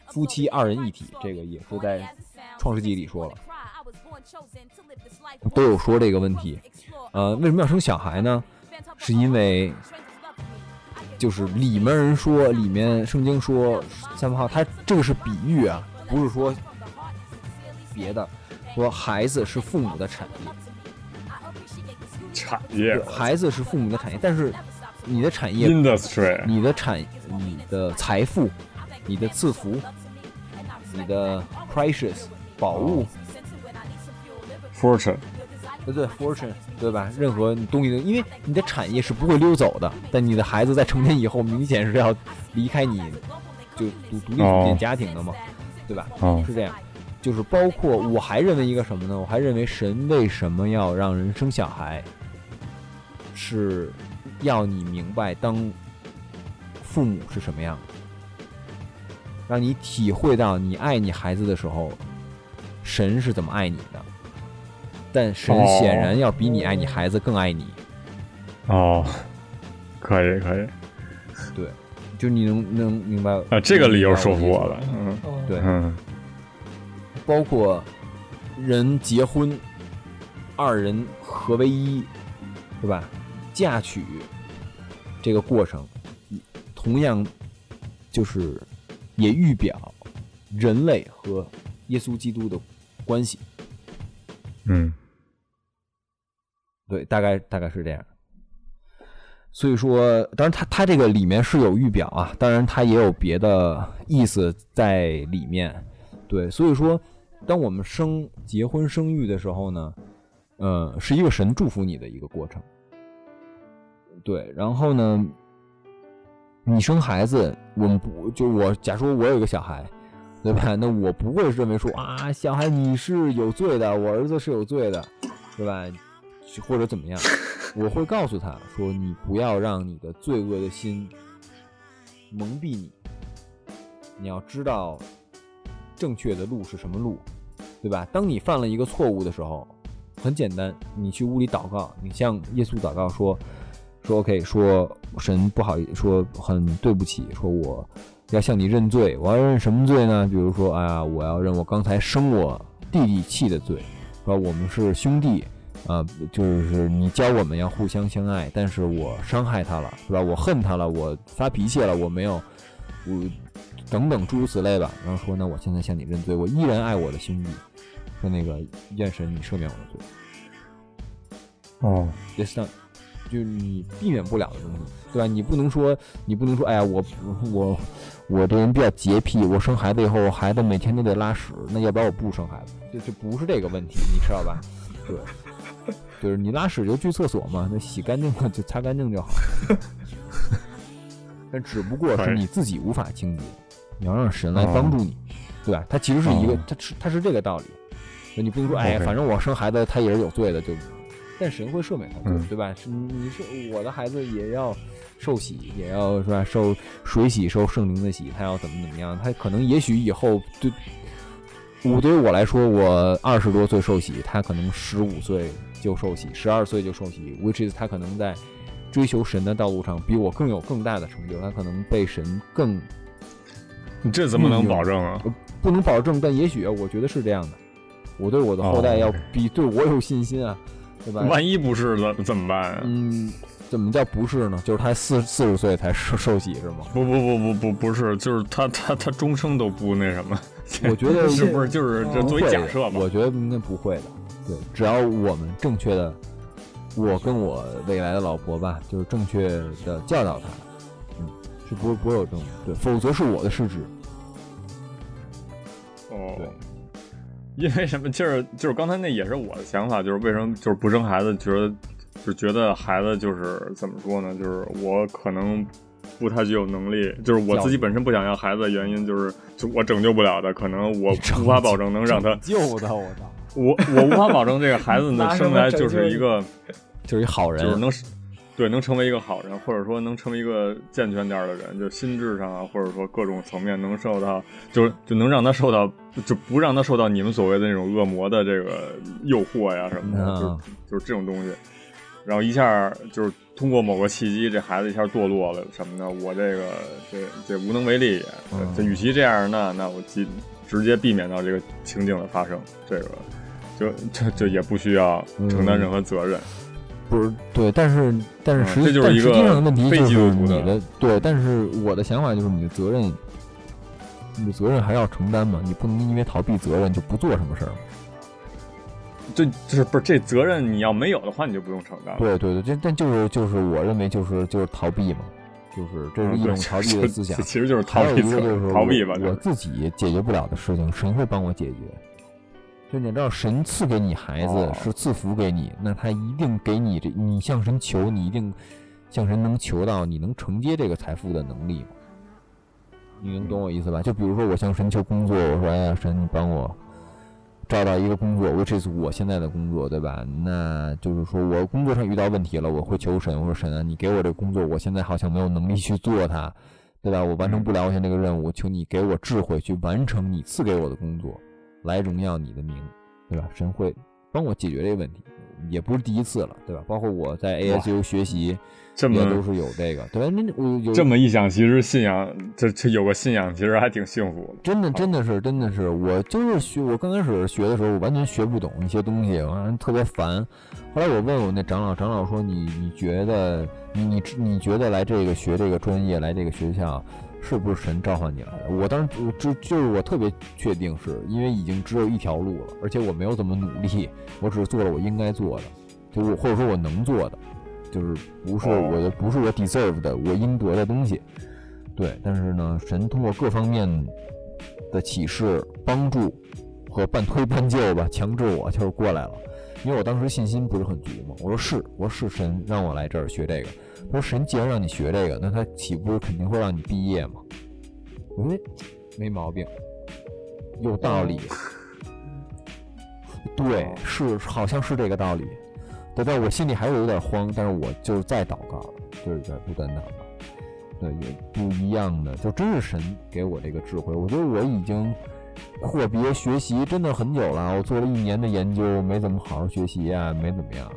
夫妻二人一体。这个也是在创世纪里说了，都有说这个问题。呃，为什么要生小孩呢？是因为，就是里面人说，里面圣经说三八号，他这个是比喻啊，不是说别的，说孩子是父母的产业，产业，孩子是父母的产业，但是你的产业，industry，你的产，你的财富，你的赐福，你的 precious 宝物，fortune。对对，fortune，对吧？任何东西，因为你的产业是不会溜走的，但你的孩子在成年以后，明显是要离开你，就独独立组建家庭的嘛，对吧？是这样，就是包括我还认为一个什么呢？我还认为神为什么要让人生小孩，是要你明白当父母是什么样，让你体会到你爱你孩子的时候，神是怎么爱你的。但神显然要比你爱你孩子更爱你。哦，可以可以，对，就你能能明白啊？这个理由说服我了。嗯，对，嗯包括人结婚二人合为一，对吧？嫁娶这个过程，同样就是也预表人类和耶稣基督的关系。嗯，对，大概大概是这样。所以说，当然，他他这个里面是有预表啊，当然他也有别的意思在里面。对，所以说，当我们生结婚生育的时候呢，呃，是一个神祝福你的一个过程。对，然后呢，你生孩子，我们不就我假说我有一个小孩，对吧？那我不会认为说啊，小孩你是有罪的，我儿子是有罪的，对吧？或者怎么样？我会告诉他说：“你不要让你的罪恶的心蒙蔽你，你要知道正确的路是什么路，对吧？当你犯了一个错误的时候，很简单，你去屋里祷告，你向耶稣祷告说：说 OK，说神不好意，说很对不起，说我要向你认罪，我要认什么罪呢？比如说，哎呀，我要认我刚才生我弟弟气的罪，说我们是兄弟。”啊，就是你教我们要互相相爱，但是我伤害他了，是吧？我恨他了，我发脾气了，我没有，我等等诸如此类吧。然后说，那我现在向你认罪，我依然爱我的兄弟。说那个愿神你赦免我的罪。哦，yes done，就是你避免不了的东西，对吧？你不能说，你不能说，哎呀，我我我这人比较洁癖，我生孩子以后，孩子每天都得拉屎，那要不然我不生孩子，就就不是这个问题，你知道吧？对。就是你拉屎就去厕所嘛，那洗干净了就擦干净就好。但只不过是你自己无法清洁，你要让神来帮助你，对吧？它其实是一个，它是它是这个道理。那你不能说，哎，反正我生孩子他也是有罪的，就，但神会赦免他罪，对吧？是你是我的孩子也要受洗，也要是吧？受水洗，受圣灵的洗，他要怎么怎么样？他可能也许以后对。我对于我来说，我二十多岁受洗，他可能十五岁就受洗，十二岁就受洗。Which is 他可能在追求神的道路上比我更有更大的成就，他可能被神更……你这怎么能保证啊？不能保证，但也许我觉得是这样的。我对我的后代要比对我有信心啊，对吧？万一不是怎怎么办啊？嗯，怎么叫不是呢？就是他四四十岁才受受洗是吗？不不不不不不是，就是他他他终生都不那什么。我觉得是不是就是这作为假设吧？我觉得应该不会的。对，只要我们正确的，我跟我未来的老婆吧，就是正确的教导她，嗯，是不会不会有这种对，否则是我的失职。哦，对因为什么？就是就是刚才那也是我的想法，就是为什么就是不生孩子，觉得就觉得孩子就是怎么说呢？就是我可能。不太具有能力，就是我自己本身不想要孩子的原因，就是就我拯救不了的，可能我无法保证能让他救的，我操！我我无法保证这个孩子呢 生来就是一个就是一好人，就是能对能成为一个好人，或者说能成为一个健全点的人，就心智上啊，或者说各种层面能受到，就是就能让他受到，就不让他受到你们所谓的那种恶魔的这个诱惑呀什么的，就就是这种东西，然后一下就是。通过某个契机，这孩子一下堕落了什么的，我这个这这无能为力。这与其这样，那那我直直接避免到这个情景的发生，这个就就就也不需要承担任何责任。不是对，但是但是实这就是一个问题就是你的对，但是我的想法就是你的责任，你的责任还要承担嘛，你不能因为逃避责任就不做什么事儿。这就是不是这责任？你要没有的话，你就不用承担。对对对，这但就是就是我认为就是就是逃避嘛，就是这是一种逃避的思想。其实就是逃避，就是逃避吧。我自己解决不了的事情，谁会帮我解决。就你知道，神赐给你孩子是赐福给你，那他一定给你这，你向神求，你一定向神能求到你能承接这个财富的能力。你能懂我意思吧？就比如说我向神求工作，我说哎呀，神你帮我。找到一个工作，which is 我现在的工作，对吧？那就是说我工作上遇到问题了，我会求神，我说神啊，你给我这工作，我现在好像没有能力去做它，对吧？我完成不了我现在这个任务，求你给我智慧去完成你赐给我的工作，来荣耀你的名，对吧？神会帮我解决这个问题，也不是第一次了，对吧？包括我在 ASU 学习。这么都是有这个，对，那我有这么一想，其实信仰，这这有个信仰，其实还挺幸福的。真的，真的是，真的是，我就是学，我刚开始学的时候，我完全学不懂一些东西，完了特别烦。后来我问我那长老，长老说：“你你觉得，你你你觉得来这个学这个专业，来这个学校，是不是神召唤你来的？”我当时就就是我特别确定，是因为已经只有一条路了，而且我没有怎么努力，我只是做了我应该做的，就我或者说我能做的。就是不是我的，不是我 deserve 的，我应得的东西，对。但是呢，神通过各方面的启示、帮助和半推半就吧，强制我就是过来了。因为我当时信心不是很足嘛。我说是，我说是神让我来这儿学这个。他说神既然让你学这个，那他岂不是肯定会让你毕业吗？我说没毛病，有道理。对，是好像是这个道理。对，但我心里还是有点慌，但是我就是在祷告，就是在不断祷告。对，也不一样的，就真是神给我这个智慧。我觉得我已经阔别学习真的很久了，我做了一年的研究，没怎么好好学习啊，没怎么样。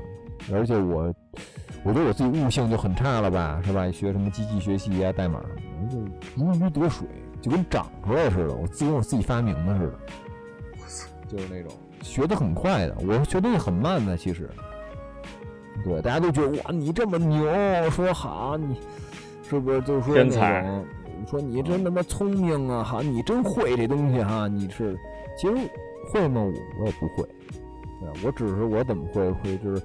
而且我，我觉得我自己悟性就很差了吧，是吧？学什么机器学习啊，代码什么，就如鱼得水，就跟长出来似的，我自己我自己发明的似的。就是那种学的很快的，我学东西很慢的，其实。对，大家都觉得哇，你这么牛，说好你是不是就是说那种说你真他妈聪明啊？哈，你真会这东西哈？你是其实会吗？我我也不会，对我只是我怎么会会就是，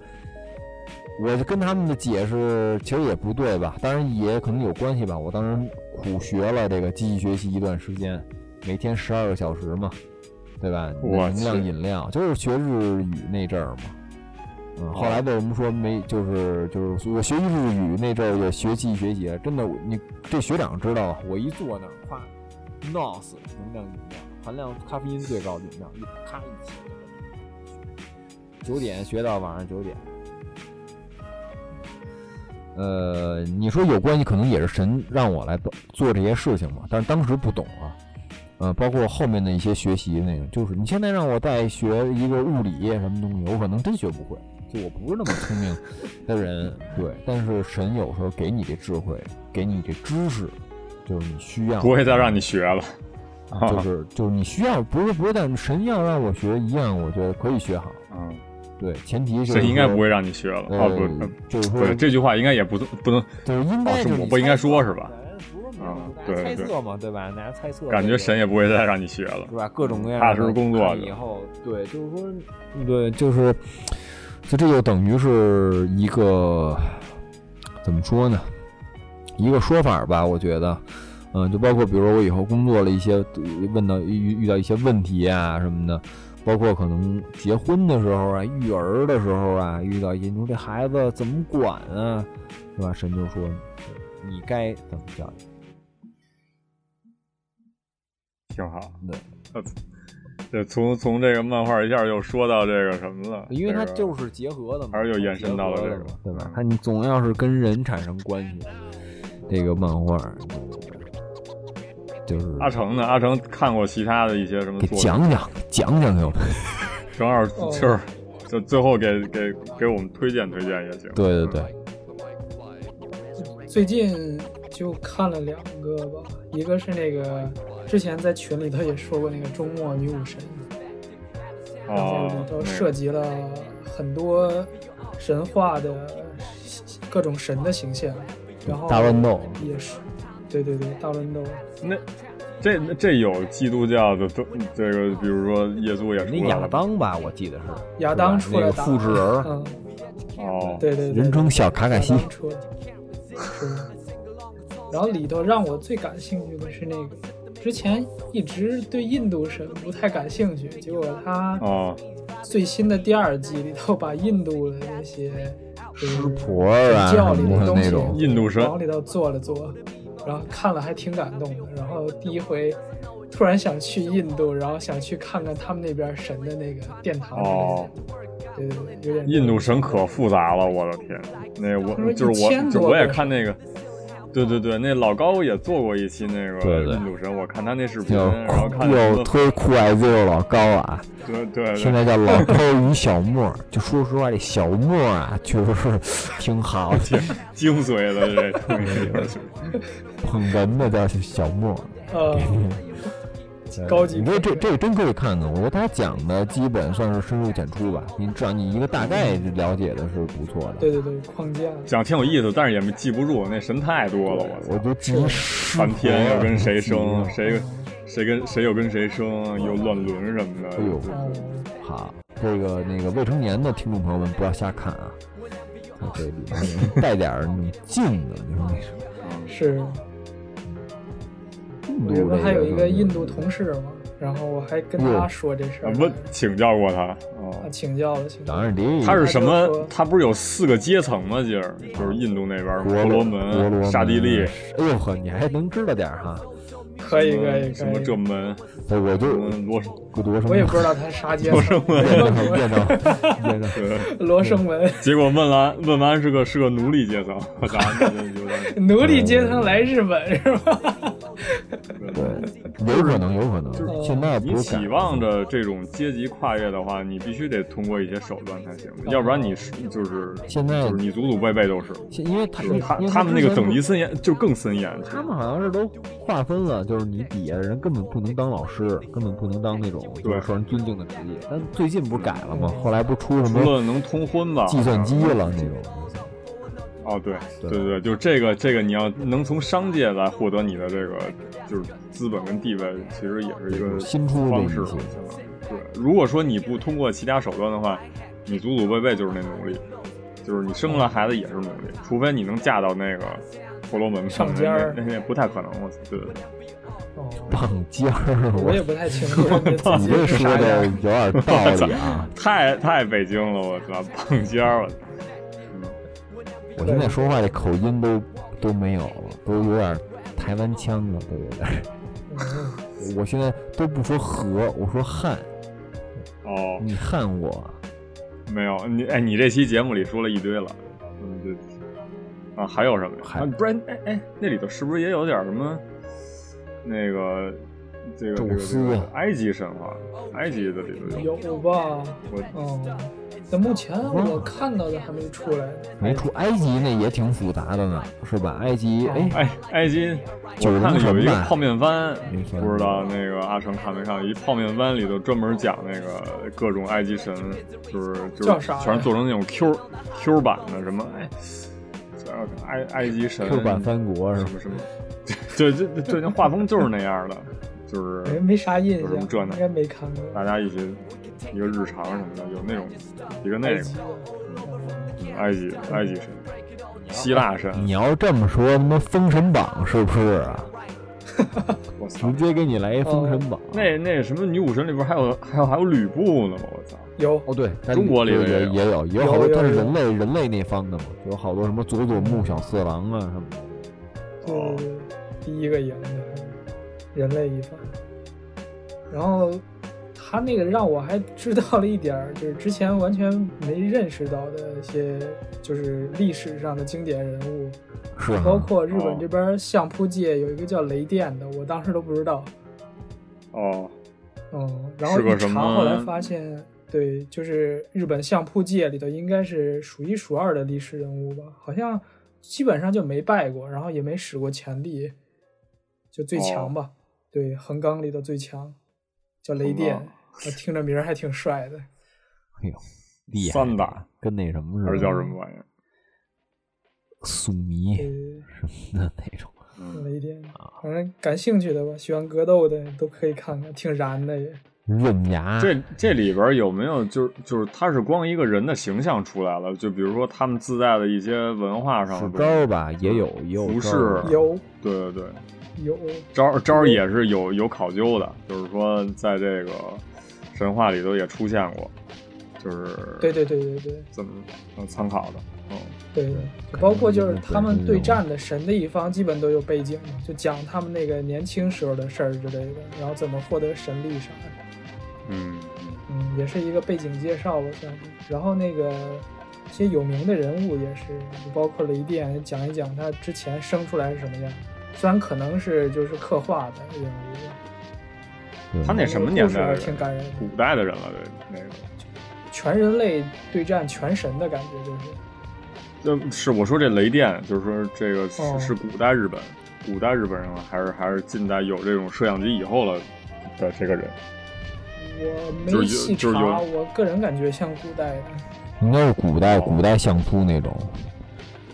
我就跟他们的解释其实也不对吧？当然也可能有关系吧。我当时苦学了这个机器学习一段时间，每天十二个小时嘛，对吧？能量饮料就是学日语那阵儿嘛。嗯，后来为什么说没？就是就是我学习日语那阵儿也学习学习，真的，你这学长知道，我一坐那儿，夸 n o s 能量饮料，含量咖啡因最高的饮料，一咔一起，九点学到晚上九点。呃，你说有关系，可能也是神让我来做这些事情嘛，但是当时不懂啊。呃，包括后面的一些学习那个，就是你现在让我再学一个物理什么东西，我可能真学不会。就我不是那么聪明的人，对，但是神有时候给你这智慧，给你这知识，就是你需要，不会再让你学了，就是就是你需要，不是不是，但神要让我学一样，我觉得可以学好，嗯，对，前提是神应该不会让你学了，哦不，就是说这句话应该也不不能，就是应该是我不应该说是吧？啊，对猜测嘛，对吧？大家猜测，感觉神也不会再让你学了，是吧？各种各样踏实工作以后，对，就是说，对，就是。就这就等于是一个怎么说呢？一个说法吧，我觉得，嗯，就包括比如说我以后工作了一些，问到遇遇到一些问题啊什么的，包括可能结婚的时候啊、育儿的时候啊，遇到一些你说这孩子怎么管啊，是吧？神就说你该怎么教育，挺好的。这，从从这个漫画一下又说到这个什么了？因为它就是结合的嘛，还是又延伸到了这个，对吧？它你总要是跟人产生关系，这个漫画就是阿成呢？阿成看过其他的一些什么？给讲讲，讲讲给我们。正好就是就最后给给给我们推荐推荐也行。对对对。最近就看了两个吧，一个是那个。之前在群里头也说过那个周末女武神，然后里头涉及了很多神话的各种神的形象，然后大乱斗也是，对对对，大乱斗。那这这有基督教的都这个，比如说耶稣也出那亚当吧，我记得是。亚当出来复制人，嗯，哦，对对，人称小卡卡西。是，然后里头让我最感兴趣的是那个。之前一直对印度神不太感兴趣，结果他最新的第二季里头把印度的那些湿婆啊教里的东西印度神。往里头做了做，然后看了还挺感动的。然后第一回突然想去印度，然后想去看看他们那边神的那个殿堂。哦，对对对，有点。印度神可复杂了，我的天！那我就是我，就我也看那个。对对对，那老高也做过一期那个印度神，我看他那视频，然后看又推酷爱做的老高啊，对对，现在叫老高与小莫，就说实话，这小莫啊，确实是挺好，挺精髓的这东西，捧哏的叫小莫，呃。高级，你说这这个真可以看看，我觉得他讲的基本算是深入浅出吧，你至少你一个大概了解的是不错的。对对对，框架讲挺有意思，但是也没记不住，那神太多了，我我都记半天要跟谁生，谁谁跟谁又跟谁生，又乱伦什么的。哎呦，好，这个那个未成年的听众朋友们不要瞎看啊，这里面带点那种劲的，你说那什么？是。我这不还有一个印度同事嘛？然后我还跟他说这事儿，问请教过他啊，请教了，请教。当然他是什么？他不是有四个阶层吗？今儿就是印度那边，婆罗门、刹帝利。哎呦呵，你还能知道点哈？可以可以，什么这门？我就罗罗生，我也不知道他啥阶层。罗生门，变成 罗生门。结果问完问完是个是个奴隶阶层，奴隶阶层来日本是吧？对，有可能，有可能。就现在你期望着这种阶级跨越的话，你必须得通过一些手段才行，要不然你是就是现在就是你祖祖辈辈都是，因为他他他们那个等级森严就更森严。他们好像是都划分了，就是你底下的人根本不能当老师，根本不能当那种就是受人尊敬的职业。但最近不是改了吗？后来不出什么除了能通婚吧，计算机了那种。哦，对对对对，就这个这个，你要能从商界来获得你的这个就是资本跟地位，其实也是一个新出方式。对，如果说你不通过其他手段的话，你祖祖辈辈就是那奴隶，就是你生出来孩子也是奴隶，除非你能嫁到那个婆罗门上尖儿，那也不太可能。我操，对对棒尖儿，我也不太清楚。你这说的有点道理啊，太太北京了，我操，棒尖儿，我。我现在说话这口音都都没有了，都有点台湾腔了，都有点。我现在都不说和，我说汉。哦，你汉我？没有你哎，你这期节目里说了一堆了，嗯，对。啊，还有什么？还不然哎哎，那里头是不是也有点什么？那个这个这个这个埃及神话，埃及的里头有有吧？我嗯。那目前我看到的还没出来，没出。埃及那也挺复杂的呢，是吧？埃及，哎哎，埃及，我看有一个泡面番，不知道那个阿成看没看？一泡面番里头专门讲那个各种埃及神，就是就是全是做成那种 Q Q 版的，什么哎，叫埃埃及神 Q 版三国什么什么，对对对，那画风就是那样的，就是没没啥印象，这应该没看过。大家一起。一个日常什么的，有那种一个那个，埃及埃及神，希腊神。你要这么说，他妈封神榜是不是啊？我操！直接给你来一封神榜。那那什么女武神里边还有还有还有吕布呢吗？我操！有哦，对，中国里也也有，也有好多他是人类人类那方的嘛，有好多什么佐佐木小四郎啊什么的。哦，第一个赢的，人类一方，然后。他那个让我还知道了一点儿，就是之前完全没认识到的一些，就是历史上的经典人物，是包括日本这边相扑界有一个叫雷电的，我当时都不知道。哦，嗯，然后一查后来发现，对，就是日本相扑界里头应该是数一数二的历史人物吧，好像基本上就没败过，然后也没使过前力，就最强吧，对，横纲里的最强，叫雷电。我听着名儿还挺帅的，哎呦，厉害！三打跟那什么似的，还是叫什么玩意儿？宿迷什么的那种。雷电啊，反正感兴趣的吧，喜欢格斗的都可以看看，挺燃的也。刃牙，这这里边有没有就是就是他是光一个人的形象出来了？就比如说他们自带的一些文化上的招吧，也有也有服饰，有，对对对，有招招也是有有考究的，就是说在这个。神话里头也出现过，就是对对对对对，怎么参考的？嗯，对对，包括就是他们对战的神的一方，基本都有背景，就讲他们那个年轻时候的事儿之类的，然后怎么获得神力啥的。嗯嗯，也是一个背景介绍吧，算是。然后那个一些有名的人物也是，就包括雷电，讲一讲他之前生出来是什么样。虽然可能是就是刻画的人物，他那什么年代？挺感人，古代的人了，那个全人类对战全神的感觉，就是。就，是我说这雷电，就是说这个是是古代日本，古代日本人了，还是还是近代有这种摄像机以后了的这个人？我没细查，我个人感觉像古代的，应该是古代古代相扑那种，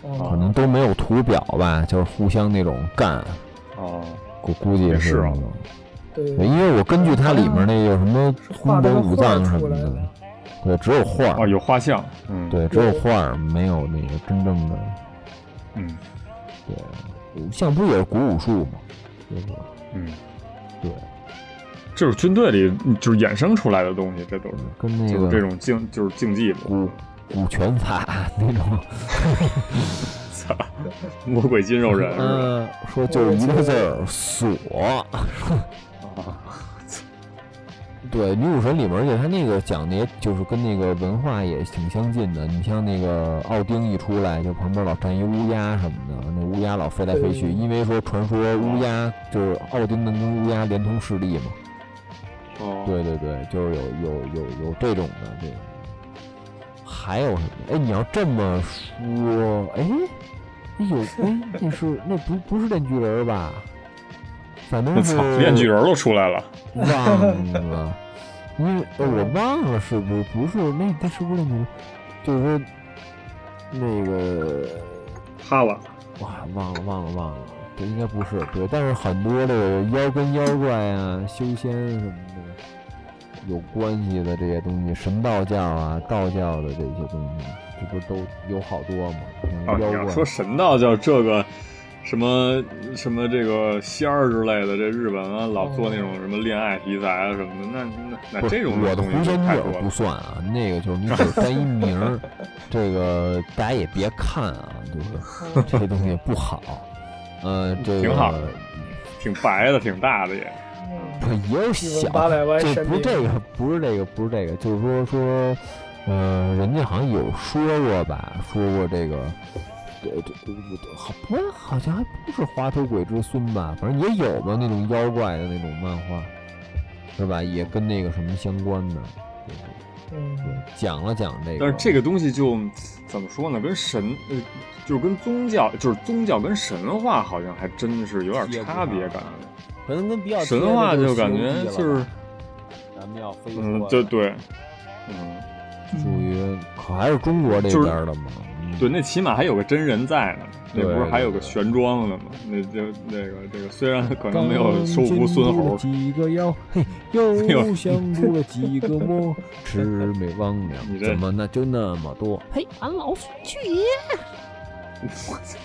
可能都没有图表吧，就是互相那种干。哦，估估计是啊。对，因为我根据它里面那个什么宫本武藏什么的，对，只有画哦，有画像，嗯，对，只有画没有那个真正的，嗯，对，相不也是古武术吗，对吧？嗯，对。就是军队里就是衍生出来的东西，这都是跟那个这种竞就是竞技古古拳法那种。操，魔鬼筋肉人。嗯，说就是一个字儿锁。对，女武神里面，而且他那个讲的也就是跟那个文化也挺相近的。你像那个奥丁一出来，就旁边老站一乌鸦什么的，那乌鸦老飞来飞去，因为说传说乌鸦就是奥丁能跟乌鸦连通势力嘛。哦对对对，就是有有有有这种的这种，还有什么？哎，你要这么说，哎，有哎，那是那不不是电锯人吧？反正是面具人都出来了，忘了，因为我忘了是不是不是那那是不是电锯人？就是说那个哈瓦，哇，忘了忘了忘了，这应该不是对，但是很多这个妖跟妖怪啊、修仙什么的。有关系的这些东西，神道教啊、道教的这些东西，这不都有好多吗？啊，你要说神道教这个什么什么这个仙儿之类的，这日本啊老做那种什么恋爱题材啊什么的，那那那这种我的狐仙女不算啊，那个就是你只单一名儿，这个大家也别看啊，就是这些东西不好。呃，这挺好，挺白的，挺大的也。不也有小，这不是这个，不是这个，不是这个，就是说说，呃，人家好像有说过吧，说过这个，对对对对，好不好像还不是花头鬼之孙吧，反正也有吧那种妖怪的那种漫画，是吧？也跟那个什么相关的，嗯，讲了讲这个。但是这个东西就怎么说呢？跟神，呃，就是跟宗教，就是宗教跟神话好像还真是有点差别感。可能跟比较神话就感觉就是，咱们要飞嗯，对对，嗯，属于可还是中国这边的嘛？对，那起码还有个真人在呢，那不是还有个玄装的吗？那就那个这个虽然可能没有收服孙猴，几个妖，嘿，又 降住了几个魔，魑魅魍魉，怎么那就那么多？嘿，俺老孙去也！我操！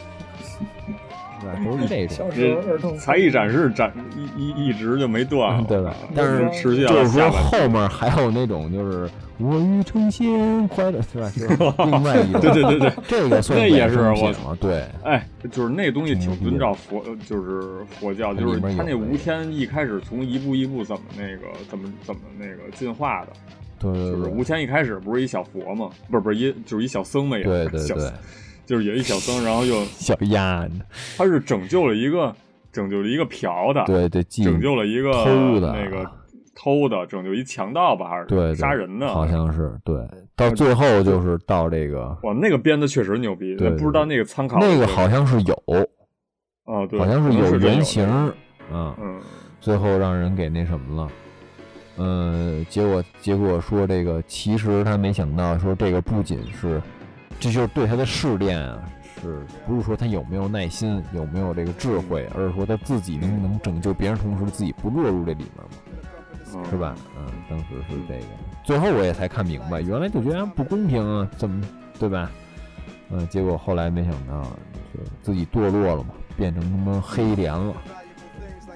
都是这种，才艺展示展一一一直就没断，对吧？但是持续就是说后面还有那种就是我欲成仙，快乐是吧？另外一种，对对对对，这个那也是我对，哎，就是那东西挺遵照佛，就是佛教，就是他那无天一开始从一步一步怎么那个怎么怎么那个进化的，对，就是无天一开始不是一小佛吗？不是不是一就是一小僧嘛，也对对对。就是有一小僧，然后又 小鸭，他是拯救了一个拯救了一个嫖的，对对，拯救了一个偷的那个偷的，拯救一强盗吧，还是对杀人的？好像是对。到最后就是到这个哇，那个编的确实牛逼，对不知道那个参考那个好像是有哦，对，好像是有原型嗯嗯，最后让人给那什么了，嗯，结果结果说这个其实他没想到说这个不仅是。这就是对他的试炼啊，是不是说他有没有耐心，有没有这个智慧，而是说他自己能不能拯救别人，同时自己不落入这里面嘛？是吧？嗯，当时是这个，最后我也才看明白，原来就觉得不公平啊，怎么对吧？嗯，结果后来没想到，就自己堕落了嘛，变成他妈黑莲了，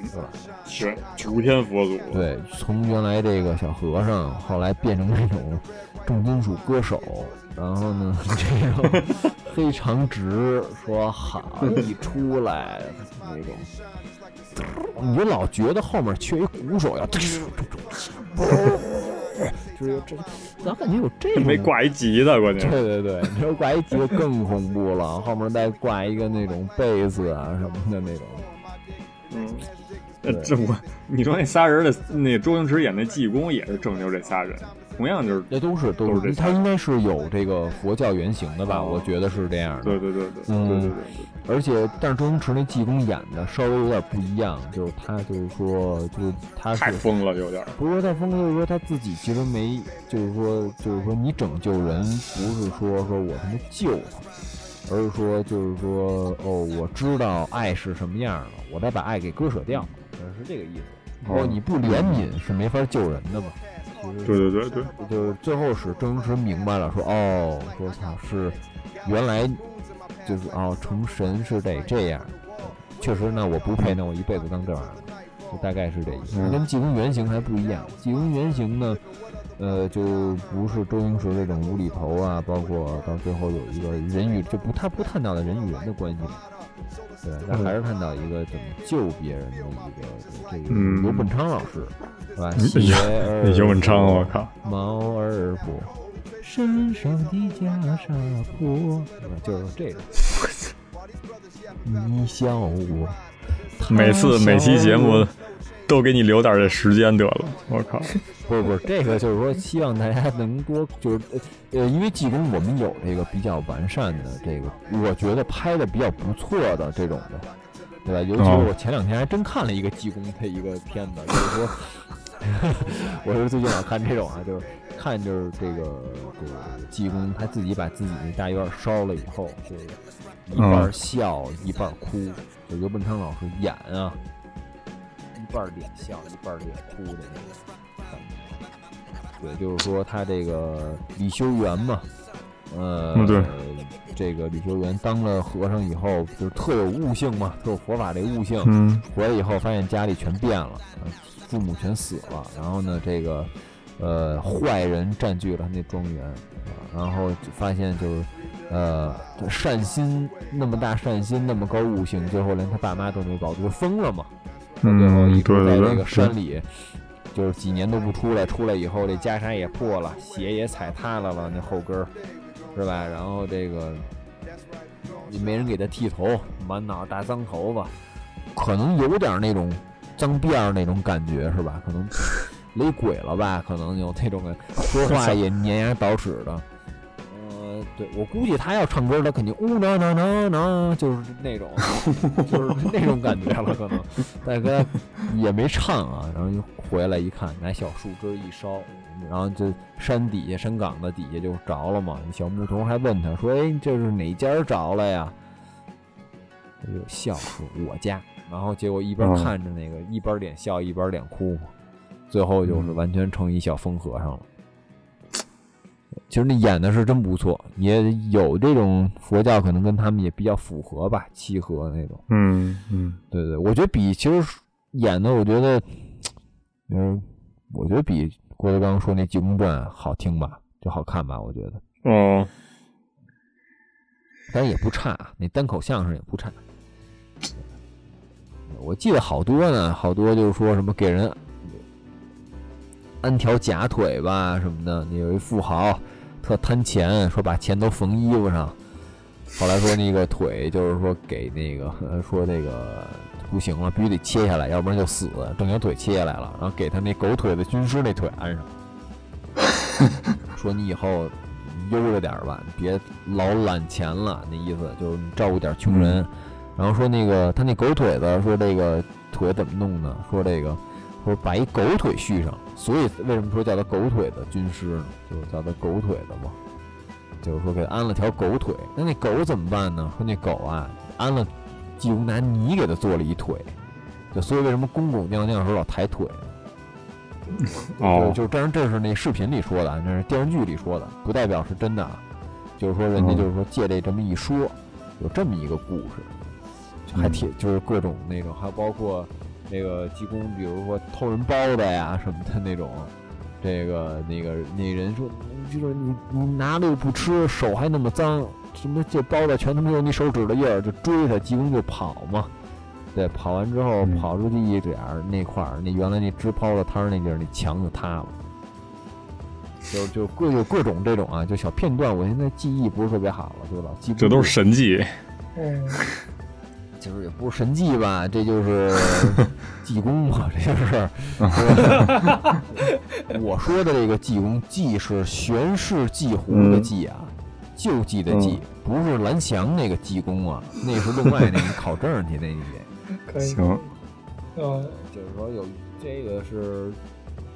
是吧？是九天佛祖。对，从原来这个小和尚，后来变成那种重金属歌手。然后呢，这个非常直说好一出来那种，你就老觉得后面缺一鼓手呀，就是这，咱感觉有这没挂一吉的，关键对对对，你说挂一吉他更恐怖了，后面再挂一个那种贝斯啊什么的那种。嗯，呃，这我你说那仨人的那周星驰演那济公也是正就这仨人。同样就是，那都是都是，他应该是有这个佛教原型的吧？我觉得是这样的。对对对对，嗯对对对。而且，但是周星驰那济公演的稍微有点不一样，就是他就是说，就是他太疯了，有点。不是说太疯，就是说他自己其实没，就是说，就是说你拯救人，不是说说我他妈救他，而是说，就是说，哦，我知道爱是什么样的，我再把爱给割舍掉，是这个意思。哦，你不怜悯是没法救人的嘛。对对对对，就最后是周星驰明白了，说哦，说他是原来就是哦，成神是得这样，确实那我不配，那我一辈子当这玩意儿，就大概是这意思。跟济公原型还不一样，济公原型呢，呃，就不是周星驰这种无厘头啊，包括到最后有一个人与就不他不探讨的人与人的关系。对，但还是看到一个怎么救别人的一个这个刘本昌老师，是吧？刘 本昌，我靠！毛儿不身上的袈裟破，就是这个。你笑我，每次每期节目。都给你留点这时间得了，我靠！不 是不是，这个就是说，希望大家能多就是呃，因为济公我们有这个比较完善的这个，我觉得拍的比较不错的这种的，对吧？尤其是我前两天还真看了一个济公的一个片子，就是说，我是最近老看这种啊，就是看就是这个这个济公他自己把自己那大院烧了以后，就是一半笑一半哭，就刘本昌老师演啊。一半脸笑，一半脸哭的那个感觉。对，就是说他这个李修缘嘛，呃，对，这个李修缘当了和尚以后，就是特有悟性嘛，特有佛法这悟性。嗯。回来以后发现家里全变了，父母全死了，然后呢，这个呃坏人占据了他那庄园，然后发现就是呃善心那么大善心那么高悟性，最后连他爸妈都没保住，就疯了嘛。到最后一直在那个山里，就是几年都不出来。出来以后，这袈裟也破了，鞋也踩塌了了，那后跟儿，是吧？然后这个也没人给他剃头，满脑大脏头发，可能有点那种脏辫儿那种感觉，是吧？可能 雷鬼了吧？可能有那种 说话也粘牙倒齿的。对我估计他要唱歌，他肯定呜呐呐呐呐，就是那种，就是那种感觉了。可能大哥也没唱啊，然后就回来一看，拿小树枝一烧，然后就山底下山岗子底下就着了嘛。小牧童还问他说：“哎，这是哪家着了呀？”他就笑说：“我家。”然后结果一边看着那个，一边脸笑一边脸哭，最后就是完全成一小疯和尚了。其实那演的是真不错，也有这种佛教，可能跟他们也比较符合吧，契合那种。嗯嗯，对对，我觉得比其实演的，我觉得，嗯，我觉得比郭德纲说那《济公传》好听吧，就好看吧，我觉得。哦。但也不差，那单口相声也不差。我记得好多呢，好多就是说什么给人安条假腿吧什么的，你有一富豪。特贪钱，说把钱都缝衣服上。后来说那个腿，就是说给那个说那个不行了，必须得切下来，要不然就死。正经腿切下来了，然后给他那狗腿的军师那腿安上。说你以后悠着点吧，别老揽钱了。那意思就是你照顾点穷人。然后说那个他那狗腿子，说这个腿怎么弄呢？说这个。说把一狗腿续上，所以为什么说叫他狗腿的军师呢？就是叫他狗腿的嘛，就是说给他安了条狗腿。那那狗怎么办呢？说那狗啊，安了济公拿泥给他做了一腿，就所以为什么公公尿尿时候老抬腿？哦，就当然这是那视频里说的，那是电视剧里说的，不代表是真的。就是说人家就是说借这这么一说，有这么一个故事，还挺就是各种那种，还包括。那个济公，比如说偷人包子呀什么的那种，这个那个那人说，就是你你拿了又不吃，手还那么脏，什么这包子全他妈有你手指的印儿，就追他，济公就跑嘛。对，跑完之后跑出去一点儿那块儿，那原来那支抛的摊儿那地儿那墙就塌了。就就各有各种这种啊，就小片段，我现在记忆不是特别好了，对吧记。这都是神迹。嗯。就是也不是神迹吧，这就是 济公嘛，这就是。我说的这个济公，济是玄氏济湖的济啊，救济的济，不是蓝翔那个济公啊，那是另外那个考证去那你得。行。呃，就是说有这个是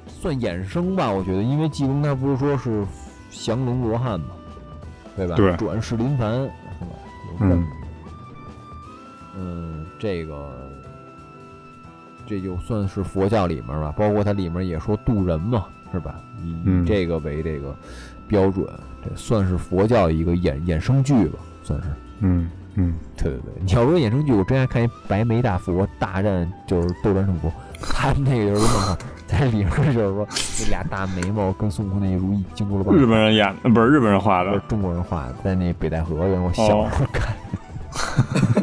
算衍生吧，我觉得，因为济公他不是说是降龙罗汉嘛，对吧？对。转世临凡是吧？嗯。嗯，这个这就算是佛教里面吧，包括它里面也说渡人嘛，是吧？以这个为这个标准，这算是佛教一个衍衍生剧吧，算是。嗯嗯，对对对，你要说衍生剧，我之前看一白眉大佛大战就是斗战胜佛，他那个就是漫画，在里面就是说那俩大眉毛跟孙悟空那如意经过了。日本人演的不是日本人画的，中国人画的，在那北戴河，我小时候看。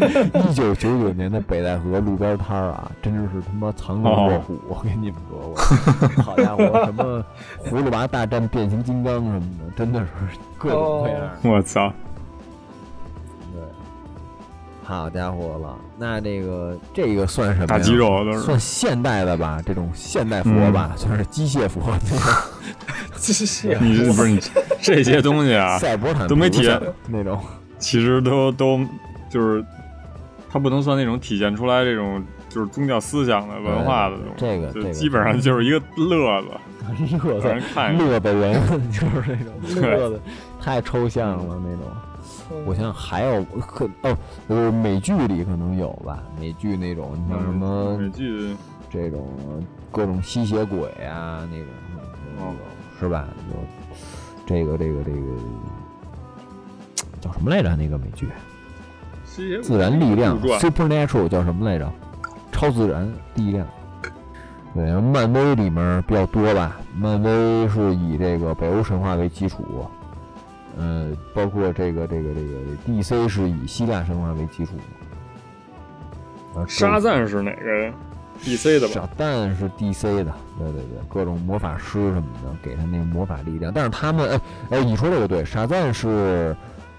一九九九年的北戴河路边摊儿啊，真的是他妈藏龙卧虎！我跟你们说，我 好家伙，什么葫芦娃大战变形金刚什么的，真的是各种各样。我操！对，好家伙了，那这个这个算什么？大肌肉都是算现代的吧？这种现代佛吧，算是机械佛。机械？你这不是你这些东西啊？赛博坦都没体验那种，其实都都。就是，它不能算那种体现出来这种就是宗教思想的文化的这个，就基本上就是一个乐子，乐子人看乐的人就是那种乐的，太抽象了那种。我想想还有可哦，就是美剧里可能有吧，美剧那种，你像什么美剧这种各种吸血鬼啊那种，那种是吧？就这个这个这个叫什么来着？那个美剧。自然力量，supernatural 叫什么来着？超自然力量。对，漫威里面比较多吧。漫威是以这个北欧神话为基础，呃，包括这个这个这个 DC 是以希腊神话为基础。沙赞是哪个？DC 的吧？沙赞是 DC 的，对对对，各种魔法师什么的，给他那个魔法力量。但是他们，哎哎，你说这个对，沙赞是。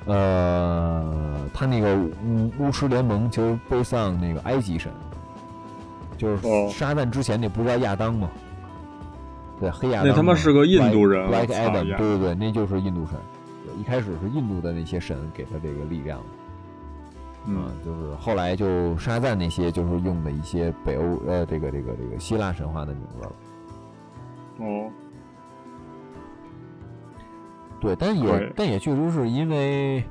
呃，他那个巫巫师联盟其实背上那个埃及神，就是沙赞之前那不是叫亚当吗？对，黑亚当。那他妈是个印度人。Black Adam，对对对，那就是印度神。一开始是印度的那些神给他这个力量，嗯，就是后来就沙赞那些就是用的一些北欧呃这个这个这个希腊神话的名字了。哦。对，但也但也确实是因为，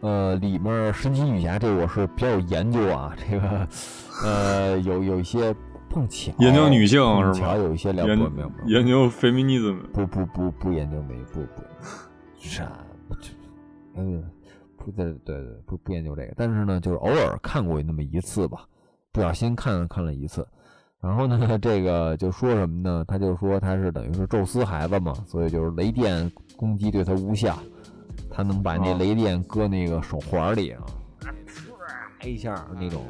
呃，里面神奇女侠这我是比较有研究啊，这个，呃，有有一些碰巧研究女性是吧？有一些了解没有？研究 feminism 不不不不研究没不不啥，嗯，不对对对不不研究这个，但是呢，就是偶尔看过那么一次吧，不小心看看了一次。然后呢，这个就说什么呢？他就说他是等于是宙斯孩子嘛，所以就是雷电攻击对他无效，他能把那雷电搁那个手环里啊，唰一下那种，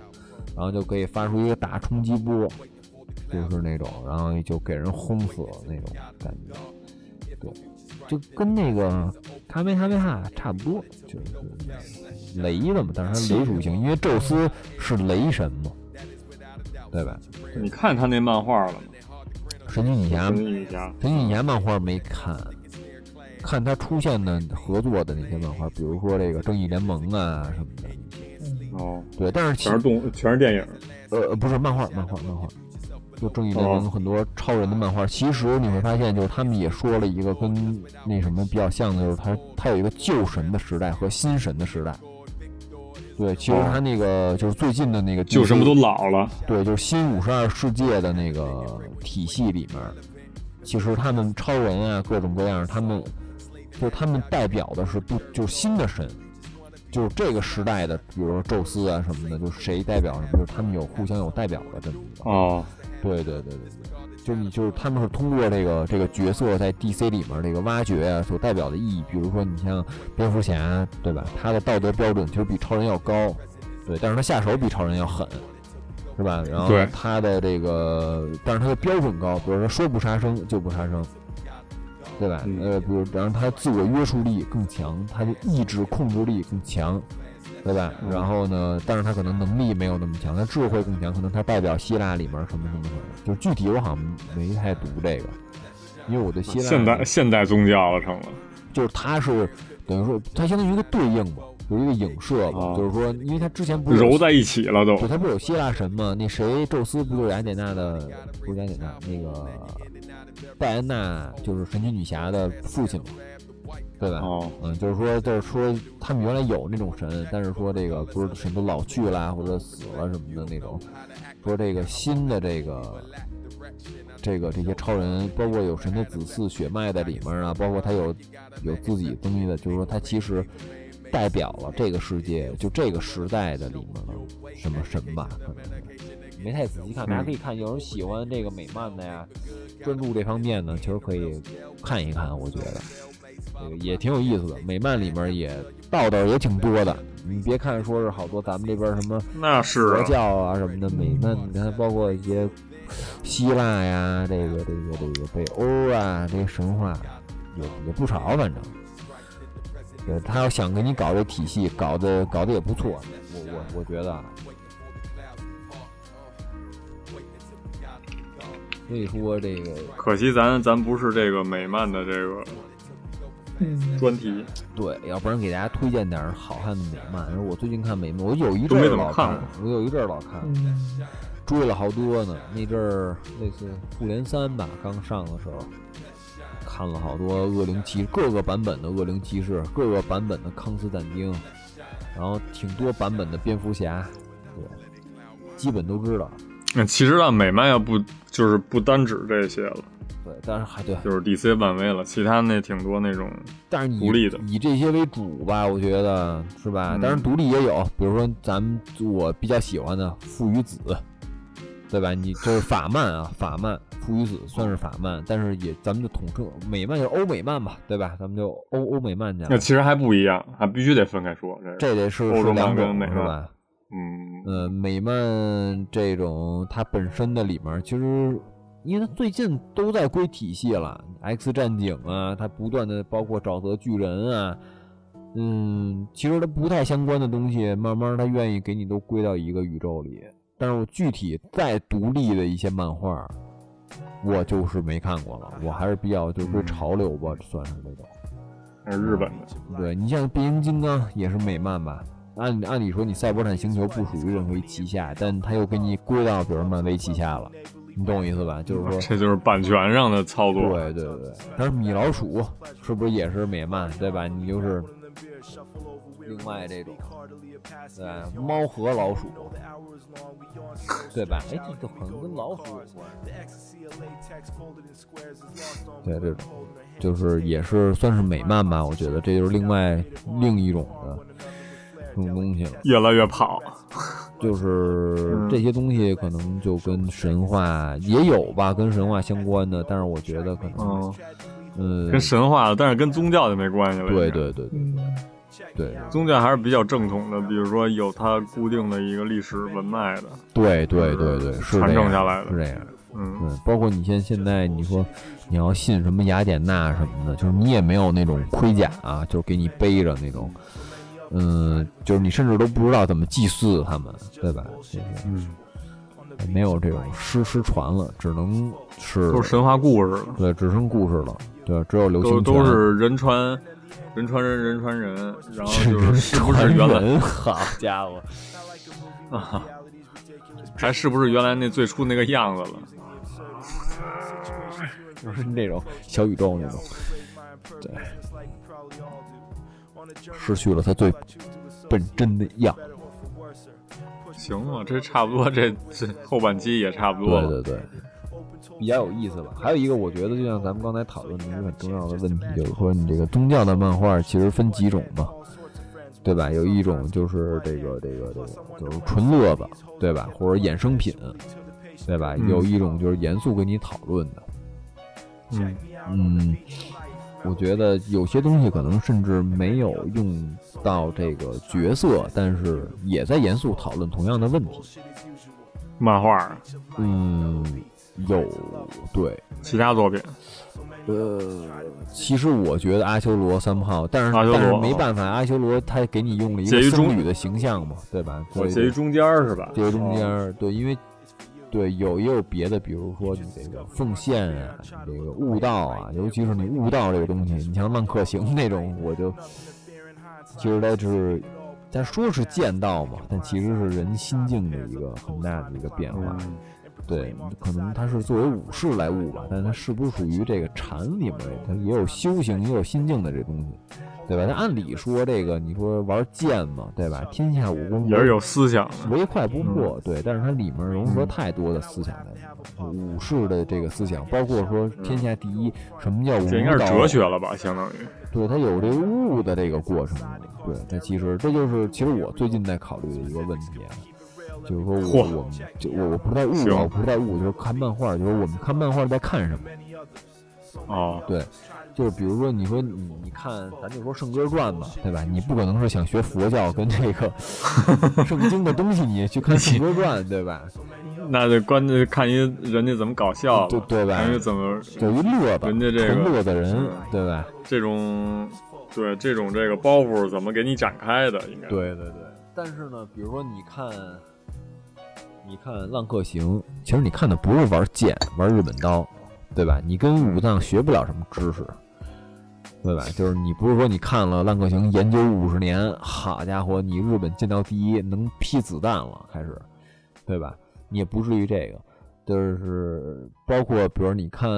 然后就可以发出一个大冲击波，就是那种，然后就给人轰死那种感觉。对，就跟那个卡梅哈梅哈差不多，就是雷的嘛，但是它雷属性，因为宙斯是雷神嘛。对吧？你看他那漫画了吗？神奇女侠，神奇女侠漫画没看，看他出现的合作的那些漫画，比如说这个正义联盟啊什么的。哦，对，但是全是动，全是电影。呃，不是漫画，漫画，漫画。就正义联盟很多超人的漫画，其实你会发现，就是他们也说了一个跟那什么比较像的，就是他他有一个旧神的时代和新神的时代。对，其实他那个就是最近的那个，旧什么都老了。对，就是新五十二世界的那个体系里面，其实他们超人啊，各种各样，他们就他们代表的是不就是新的神，就是这个时代的，比如说宙斯啊什么的，就是谁代表什么，就是他们有互相有代表的这么一个。哦，对对对对对。就你就是他们是通过这个这个角色在 DC 里面这个挖掘啊，所代表的意义，比如说你像蝙蝠侠，对吧？他的道德标准其实比超人要高，对，但是他下手比超人要狠，是吧？然后他的这个，但是他的标准高，比如说说不杀生就不杀生，对吧？呃，比如然后他自我约束力更强，他的意志控制力更强，对吧？然后呢，但是他可能能力没有那么强，他智慧更强，可能他代表希腊里面什么什么什么，就是具体我好像没太读这个，因为我对希腊现代现代宗教了成了，就是他是等于说他相当于一个对应嘛。有一个影射吧，就是说，因为他之前不是揉在一起了都，对，他不是有希腊神吗？那谁，宙斯不就是雅典娜的，不是雅典娜，那个戴安娜就是神奇女侠的父亲嘛，对吧？哦，嗯，就是说，就是说，他们原来有那种神，但是说这个不是神都老去啦或者死了什么的那种，说这个新的这个这个这些超人，包括有神的子嗣血脉在里面啊，包括他有有自己东西的，就是说他其实。代表了这个世界，就这个时代的里面的什么神吧？可能没太仔细看，大家可以看。有人喜欢这个美漫的呀，专注这方面呢，其实可以看一看。我觉得这个也挺有意思的。美漫里面也道道也挺多的。你别看说是好多咱们这边什么那是佛教啊什么的美漫，你看包括一些希腊呀，这个这个这个北欧啊，这些神话也也不少，反正。对他要想给你搞这体系，搞得搞得也不错，我我我觉得。所以说这个，可惜咱咱不是这个美漫的这个专题。对，要不然给大家推荐点好看的美漫。我最近看美漫，我有一阵儿老看，我有一阵儿老看，追了好多呢。那阵儿类似《复联三》吧，刚上的时候。看了好多恶灵骑士各个版本的恶灵骑士，各个版本的康斯坦丁，然后挺多版本的蝙蝠侠，对，基本都知道。那其实啊，美漫要不就是不单指这些了，对，但是还对，就是 DC 漫威了，其他那挺多那种，但是独立的以这些为主吧，我觉得是吧？当然独立也有，比如说咱们我比较喜欢的父与子，对吧？你就是法漫啊，法漫。父与子算是法漫，但是也咱们就统称美漫，就欧美漫吧，对吧？咱们就欧欧美漫讲。那其实还不一样，还必须得分开说。这得是欧洲漫跟美漫，嗯呃，美漫这种它本身的里面，其实因为它最近都在归体系了，X 战警啊，它不断的包括沼泽巨人啊，嗯，其实它不太相关的东西，慢慢它愿意给你都归到一个宇宙里。但是我具体再独立的一些漫画。我就是没看过了，我还是比较就是潮流吧，算是那种。是日本的。对你像变形金刚也是美漫吧？按按理说你赛博坦星球不属于任何一旗下，但他又给你归到比如漫威旗下了，你懂我意思吧？就是说这就是版权上的操作。对对对，但是米老鼠是不是也是美漫？对吧？你就是另外这种，对猫和老鼠。对吧？哎，这个好像跟老鼠有关。对，这种就是也是算是美漫吧，我觉得这就是另外另一种的这种东西了。越来越跑，就是这些东西可能就跟神话也有吧，跟神话相关的，但是我觉得可能，嗯，跟神话，但是跟宗教就没关系了。对对对对。对，宗教还是比较正统的，比如说有它固定的一个历史文脉的。对对对对，传承下来的，是这样。嗯，包括你现现在你说你要信什么雅典娜什么的，就是你也没有那种盔甲啊，就是给你背着那种，嗯，就是你甚至都不知道怎么祭祀他们，对吧？嗯，没有这种诗失传了，只能是都是神话故事了。对，只剩故事了。对，只有流行都是人传。人传人，人传人，然后就是是不是原来？好家伙啊，还是不是原来那最初那个样子了？就是那种小宇宙那种，对，失去了他最本真的样。行了，这差不多，这这后半期也差不多。对对对。比较有意思吧？还有一个，我觉得就像咱们刚才讨论的一个很重要的问题，就是说你这个宗教的漫画其实分几种嘛，对吧？有一种就是这个这个这个就是纯乐子，对吧？或者衍生品，对吧？有一种就是严肃跟你讨论的。嗯嗯，我觉得有些东西可能甚至没有用到这个角色，但是也在严肃讨论同样的问题。漫画，嗯。有对其他作品。呃，其实我觉得阿修罗三炮，但是但是没办法，阿修罗他给你用了一个僧侣的形象嘛，对吧？介于中间是吧？介于中间，对，因为对有也有别的，比如说你这个奉献啊，这个悟道啊，尤其是你悟道这个东西，你像浪客行那种，我就其实它是，他说是剑道嘛，但其实是人心境的一个很大的一个变化。对，可能他是作为武士来悟吧，但是他是不是属于这个禅里面，他也有修行，也有心境的这东西，对吧？他按理说这个，你说玩剑嘛，对吧？天下武功也是有思想，唯快不破，对。但是它里面融合太多的思想在，武士的这个思想，包括说天下第一，什么叫武？这应该是哲学了吧？相当于，对，他有这个悟的这个过程，对。这其实这就是其实我最近在考虑的一个问题啊。就是说，我我们就我我不太悟啊，我不太悟，就是看漫画，就是我们看漫画在看什么。哦，对，就是比如说，你说你你看，咱就说《圣歌传》吧，对吧？你不可能是想学佛教跟这个 圣经的东西，你去看《圣歌传》，对吧？那得关键看一人家怎么搞笑，对对吧？人家怎么有一乐子，人家这个乐的人，对吧？这种对这种这个包袱怎么给你展开的？应该对对对。但是呢，比如说你看。你看《浪客行》，其实你看的不是玩剑、玩日本刀，对吧？你跟武藏学不了什么知识，对吧？就是你不是说你看了《浪客行》研究五十年，好家伙，你日本剑道第一，能劈子弹了，开始，对吧？你也不至于这个，就是包括比如你看，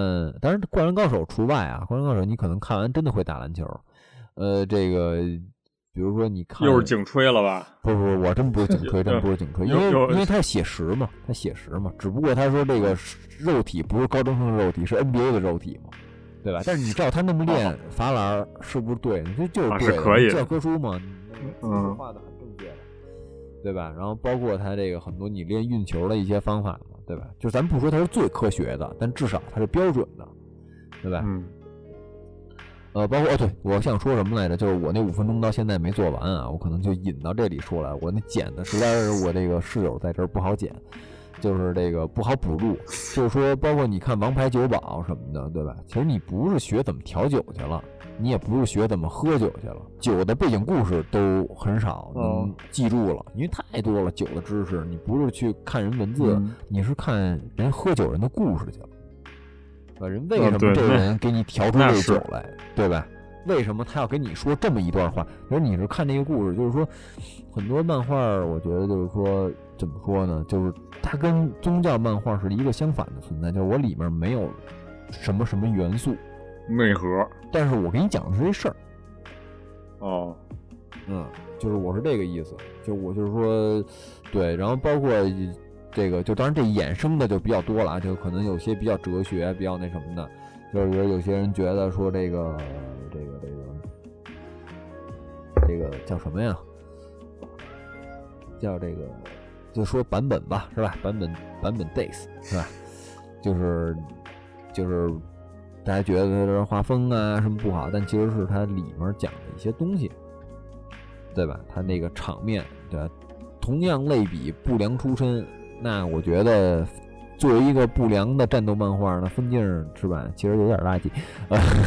当然《灌篮高手》除外啊，《灌篮高手》你可能看完真的会打篮球，呃，这个。比如说，你看又是颈吹了吧？不不不，我真不是颈吹，真不是颈吹，因为因为他是写实嘛，他写实嘛。只不过他说这个肉体不是高中生的肉体，是 NBA 的肉体嘛，对吧？但是你知道他那么练罚篮是不是对？你说就是对，可以教科书嘛，嗯，画的很正确的，对吧？然后包括他这个很多你练运球的一些方法嘛，对吧？就咱不说它是最科学的，但至少它是标准的，对吧？嗯。呃，包括哦，对我想说什么来着？就是我那五分钟到现在没做完啊，我可能就引到这里说来。我那剪的实在是我这个室友在这儿不好剪，就是这个不好补录。就是说，包括你看《王牌酒保》什么的，对吧？其实你不是学怎么调酒去了，你也不是学怎么喝酒去了，酒的背景故事都很少能记住了，因为太多了酒的知识。你不是去看人文字，你是看人喝酒人的故事去了。人为什么这个人给你调出这酒来，对吧？为什么他要跟你说这么一段话？因为你是看这个故事，就是说，很多漫画，我觉得就是说，怎么说呢？就是它跟宗教漫画是一个相反的存在，就是我里面没有什么什么元素内核，但是我给你讲的是这事儿。哦，嗯，就是我是这个意思，就我就是说，对，然后包括。这个就当然这衍生的就比较多了，就可能有些比较哲学、比较那什么的，就是有些人觉得说这个这个这个这个叫什么呀？叫这个就说版本吧，是吧？版本版本 days 是吧？就是就是大家觉得这画风啊什么不好，但其实是它里面讲的一些东西，对吧？它那个场面对吧？同样类比不良出身。那我觉得，作为一个不良的战斗漫画，那分镜是吧，其实有点垃圾，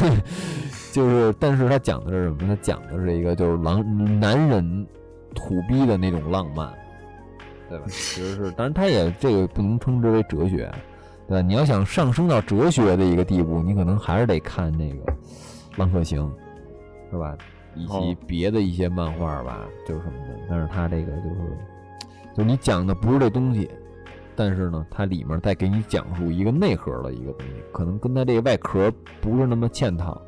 就是，但是他讲的是什么？他讲的是一个就是狼男人土逼的那种浪漫，对吧？其实是，当然它也这个不能称之为哲学，对吧？你要想上升到哲学的一个地步，你可能还是得看那个《浪客行》，是吧？以及别的一些漫画吧，就是什么的。但是它这个就是，就是你讲的不是这东西。但是呢，它里面再给你讲述一个内核的一个东西，可能跟它这个外壳不是那么嵌套，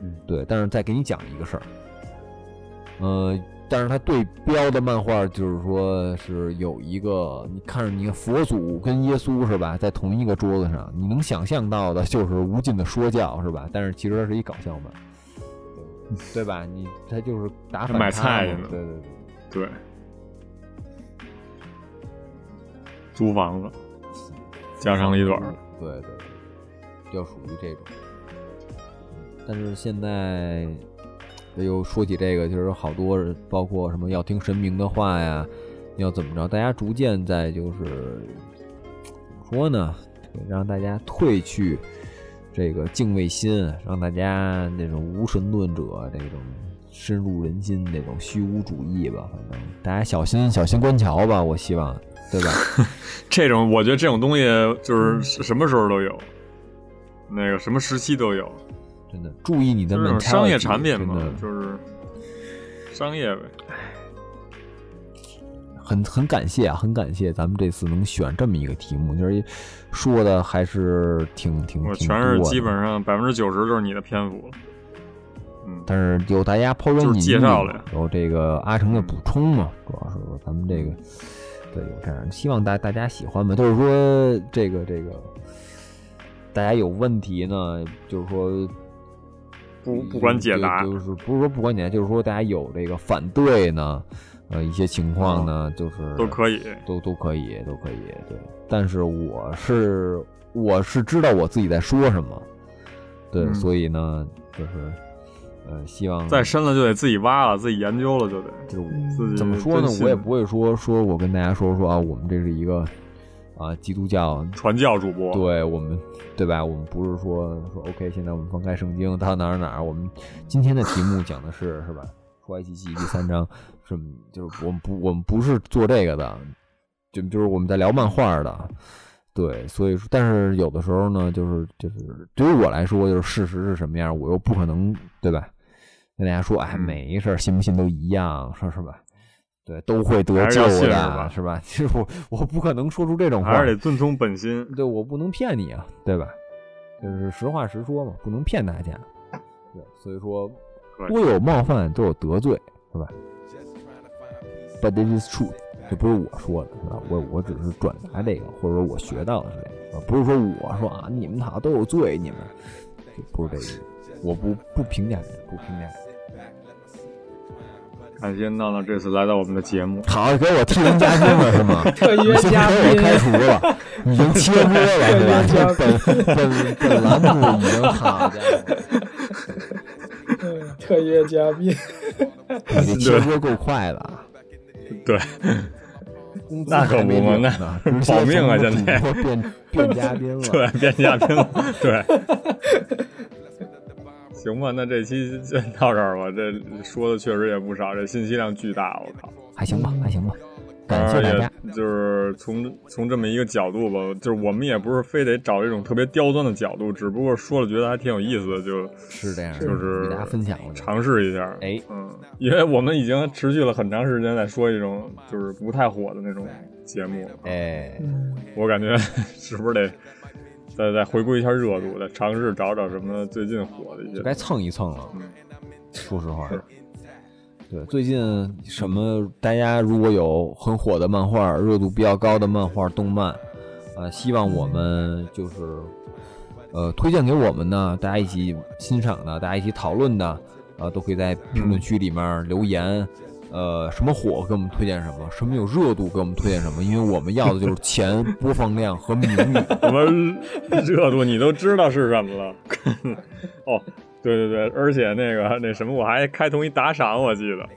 嗯，对。但是再给你讲一个事儿，呃，但是它对标的漫画就是说是有一个，你看着你佛祖跟耶稣是吧，在同一个桌子上，你能想象到的就是无尽的说教是吧？但是其实它是一搞笑漫，对吧？你他就是打反差，对对对对。租房子，家长里短对对对，就属于这种。但是现在又说起这个，就是好多包括什么要听神明的话呀，要怎么着？大家逐渐在就是怎么说呢？让大家褪去这个敬畏心，让大家那种无神论者这种深入人心那种虚无主义吧。反正大家小心小心观瞧吧，我希望，对吧？这种我觉得这种东西就是什么时候都有，那个什么时期都有。真的，注意你的那种商业产品嘛，就是商业呗。很很感谢啊，很感谢咱们这次能选这么一个题目，就是说的还是挺挺我全是基本上百分之九十就是你的篇幅嗯，但是有大家抛砖引玉，介绍了，有这个阿成的补充嘛，主要是咱们这个对有这样，希望大大家喜欢吧。就是说这个这个大家有问题呢，就是说不不管解答，就是不是说不管解答，就是说大家有这个反对呢。呃，一些情况呢，就是都可以，都都可以，都可以，对。但是我是我是知道我自己在说什么，对，所以呢，就是呃，希望再深了就得自己挖了，自己研究了就得，就是怎么说呢？我也不会说说我跟大家说说啊，我们这是一个啊基督教传教主播，对我们对吧？我们不是说说 OK，现在我们翻开圣经到哪儿哪儿，我们今天的题目讲的是是吧？出埃及记第三章。是，就是我们不，我们不是做这个的，就就是我们在聊漫画的，对，所以说，但是有的时候呢，就是就是对于我来说，就是事实是什么样，我又不可能，对吧？跟大家说，哎，没事，信不信都一样，说是吧？对，都会得救的，是吧？其实我我不可能说出这种话，还是得遵从本心，对我不能骗你啊，对吧？就是实话实说嘛，不能骗大家，对，所以说多有冒犯，都有得罪，是吧？But this is true，这不是我说的，是吧？我我只是转达这个，或者说我学到的是这个，不是说我说啊，你们好都有罪，你们不是这个，我不不评价，不评价。感谢闹闹这次来到我们的节目，好，给我替人嘉宾了是吗？特约嘉宾，我开除了，已经切播了，是吧？本本本栏目已经好家伙，特约嘉宾，你这切播够快的。对，那可不嘛，那保命啊！现在变变嘉宾了，对，变嘉宾了，对。行吧，那这期就到这儿吧。这说的确实也不少，这信息量巨大，我靠，还行吧，还行吧。感谢大家。就是从从这么一个角度吧，就是我们也不是非得找这种特别刁钻的角度，只不过说了觉得还挺有意思的，就是这样，就是给大家分享，尝试一下。哎，嗯，因为我们已经持续了很长时间在说一种就是不太火的那种节目。哎，我感觉 是不是得？再再回顾一下热度，再尝试找找什么最近火的一些，该蹭一蹭了。说实话，对最近什么，大家如果有很火的漫画，热度比较高的漫画、动漫，呃，希望我们就是呃推荐给我们呢，大家一起欣赏的，大家一起讨论的，呃，都可以在评论区里面留言。呃，什么火给我们推荐什么？什么有热度给我们推荐什么？因为我们要的就是钱、播放量和名誉。什么热度你都知道是什么了？哦，对对对，而且那个那什么，我还开通一打赏，我记得是吧？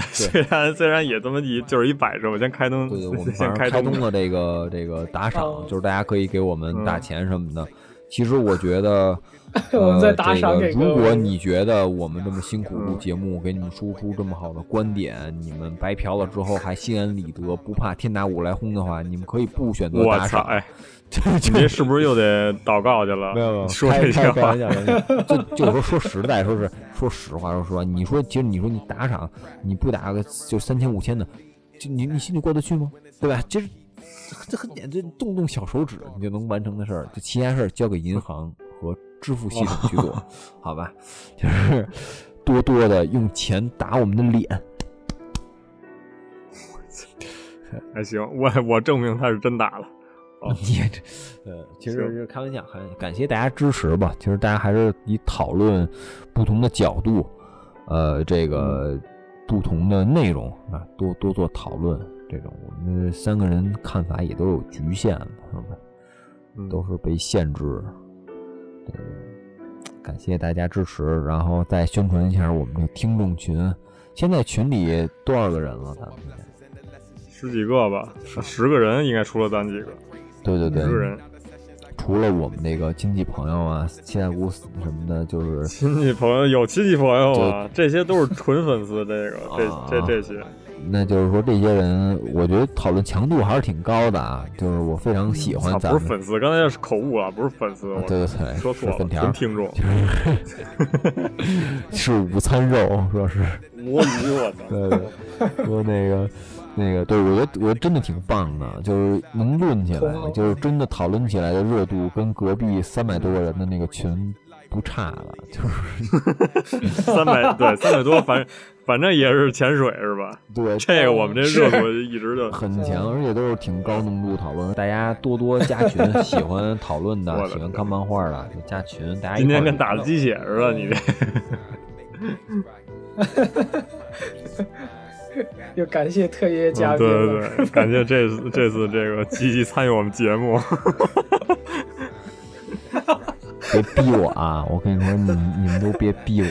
虽然虽然也这么一就是一摆设，我先开通，对对，我们先开通了这个这个打赏，就是大家可以给我们打钱什么的。其实我觉得。我们在打赏给如果你觉得我们这么辛苦录节目，给你们输出这么好的观点，你们白嫖了之后还心安理得，不怕天打五来轰的话，你们可以不选择打赏。哎，你是不是又得祷告去了？没有没有，说这些话。就就说说实在，说是说实话，说实话，你说其实你说你打赏，你不打个就三千五千的，就你你心里过得去吗？对吧？其实这很简单，动动小手指你就能完成的事儿，就其他事儿交给银行和。支付系统去做，好吧，就是多多的用钱打我们的脸，还行，我我证明他是真打了。你这，呃，其实是开玩笑，很感谢大家支持吧。其实大家还是以讨论不同的角度，呃，这个不同的内容啊，多多做讨论。这种我们三个人看法也都有局限，朋友们，都是被限制。感谢大家支持，然后再宣传一下我们的听众群。现在群里多少个人了？咱们十几个吧，十个人应该除了咱几个。对对对，十个人。除除了我们那个亲戚朋友啊、七大姑什么的，就是亲戚朋友有亲戚朋友啊，这些都是纯粉丝。这个这这这些。那就是说，这些人，我觉得讨论强度还是挺高的啊。就是我非常喜欢咱们。不是粉丝，刚才是口误了，不是粉丝。对对对，说错了。粉条听众。是午餐肉，说是。摸鱼，我操！对对，说那个那个，对我觉得我觉得真的挺棒的，就是能论起来，就是真的讨论起来的热度，跟隔壁三百多个人的那个群不差了，就是 三百对三百多，反正。反正也是潜水是吧？对，这个我们这热度一直就很强，而且都是挺高浓度讨论。大家多多加群，喜欢讨论的，喜欢看漫画的就加群。大家今天跟打了鸡血似的，你这。又感谢特约嘉宾，对对对，感谢这次这次这个积极参与我们节目。别逼我啊！我跟你说，你你们都别逼我。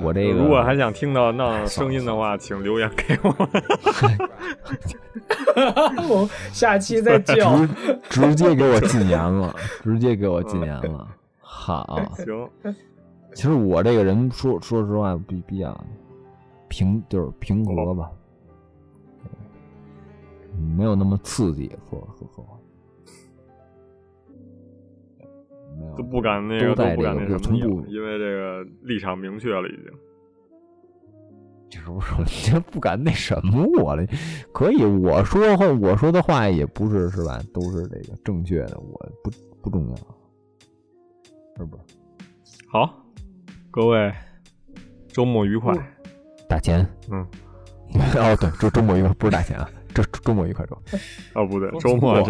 我这个如果还想听到那声音的话，请留言给我。我下期再叫，直接给我禁言了，直接给我禁言了。好，行。其实我这个人说说实话比比较平，就是平和吧，没有那么刺激。说说实都不敢那个，都不敢那什么，因为这个立场明确了，已经。就是我说，你不敢那什么我了，可以我说话，我说的话也不是是吧？都是这个正确的，我不不重要，是不是？好，各位周末愉快，打钱，嗯，哦对，周周末愉快不是打钱啊。这周末愉快周，哦不对，周末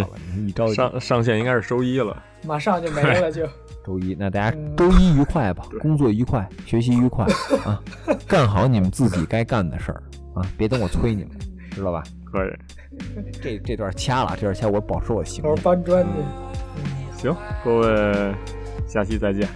这上上线应该是周一了，马上就没了就。周一，那大家周一愉快吧，工作愉快，学习愉快 啊，干好你们自己该干的事儿啊，别等我催你们，知道吧？可以。这这段掐了，这段掐我保持我形象。搬砖去。行，各位，下期再见。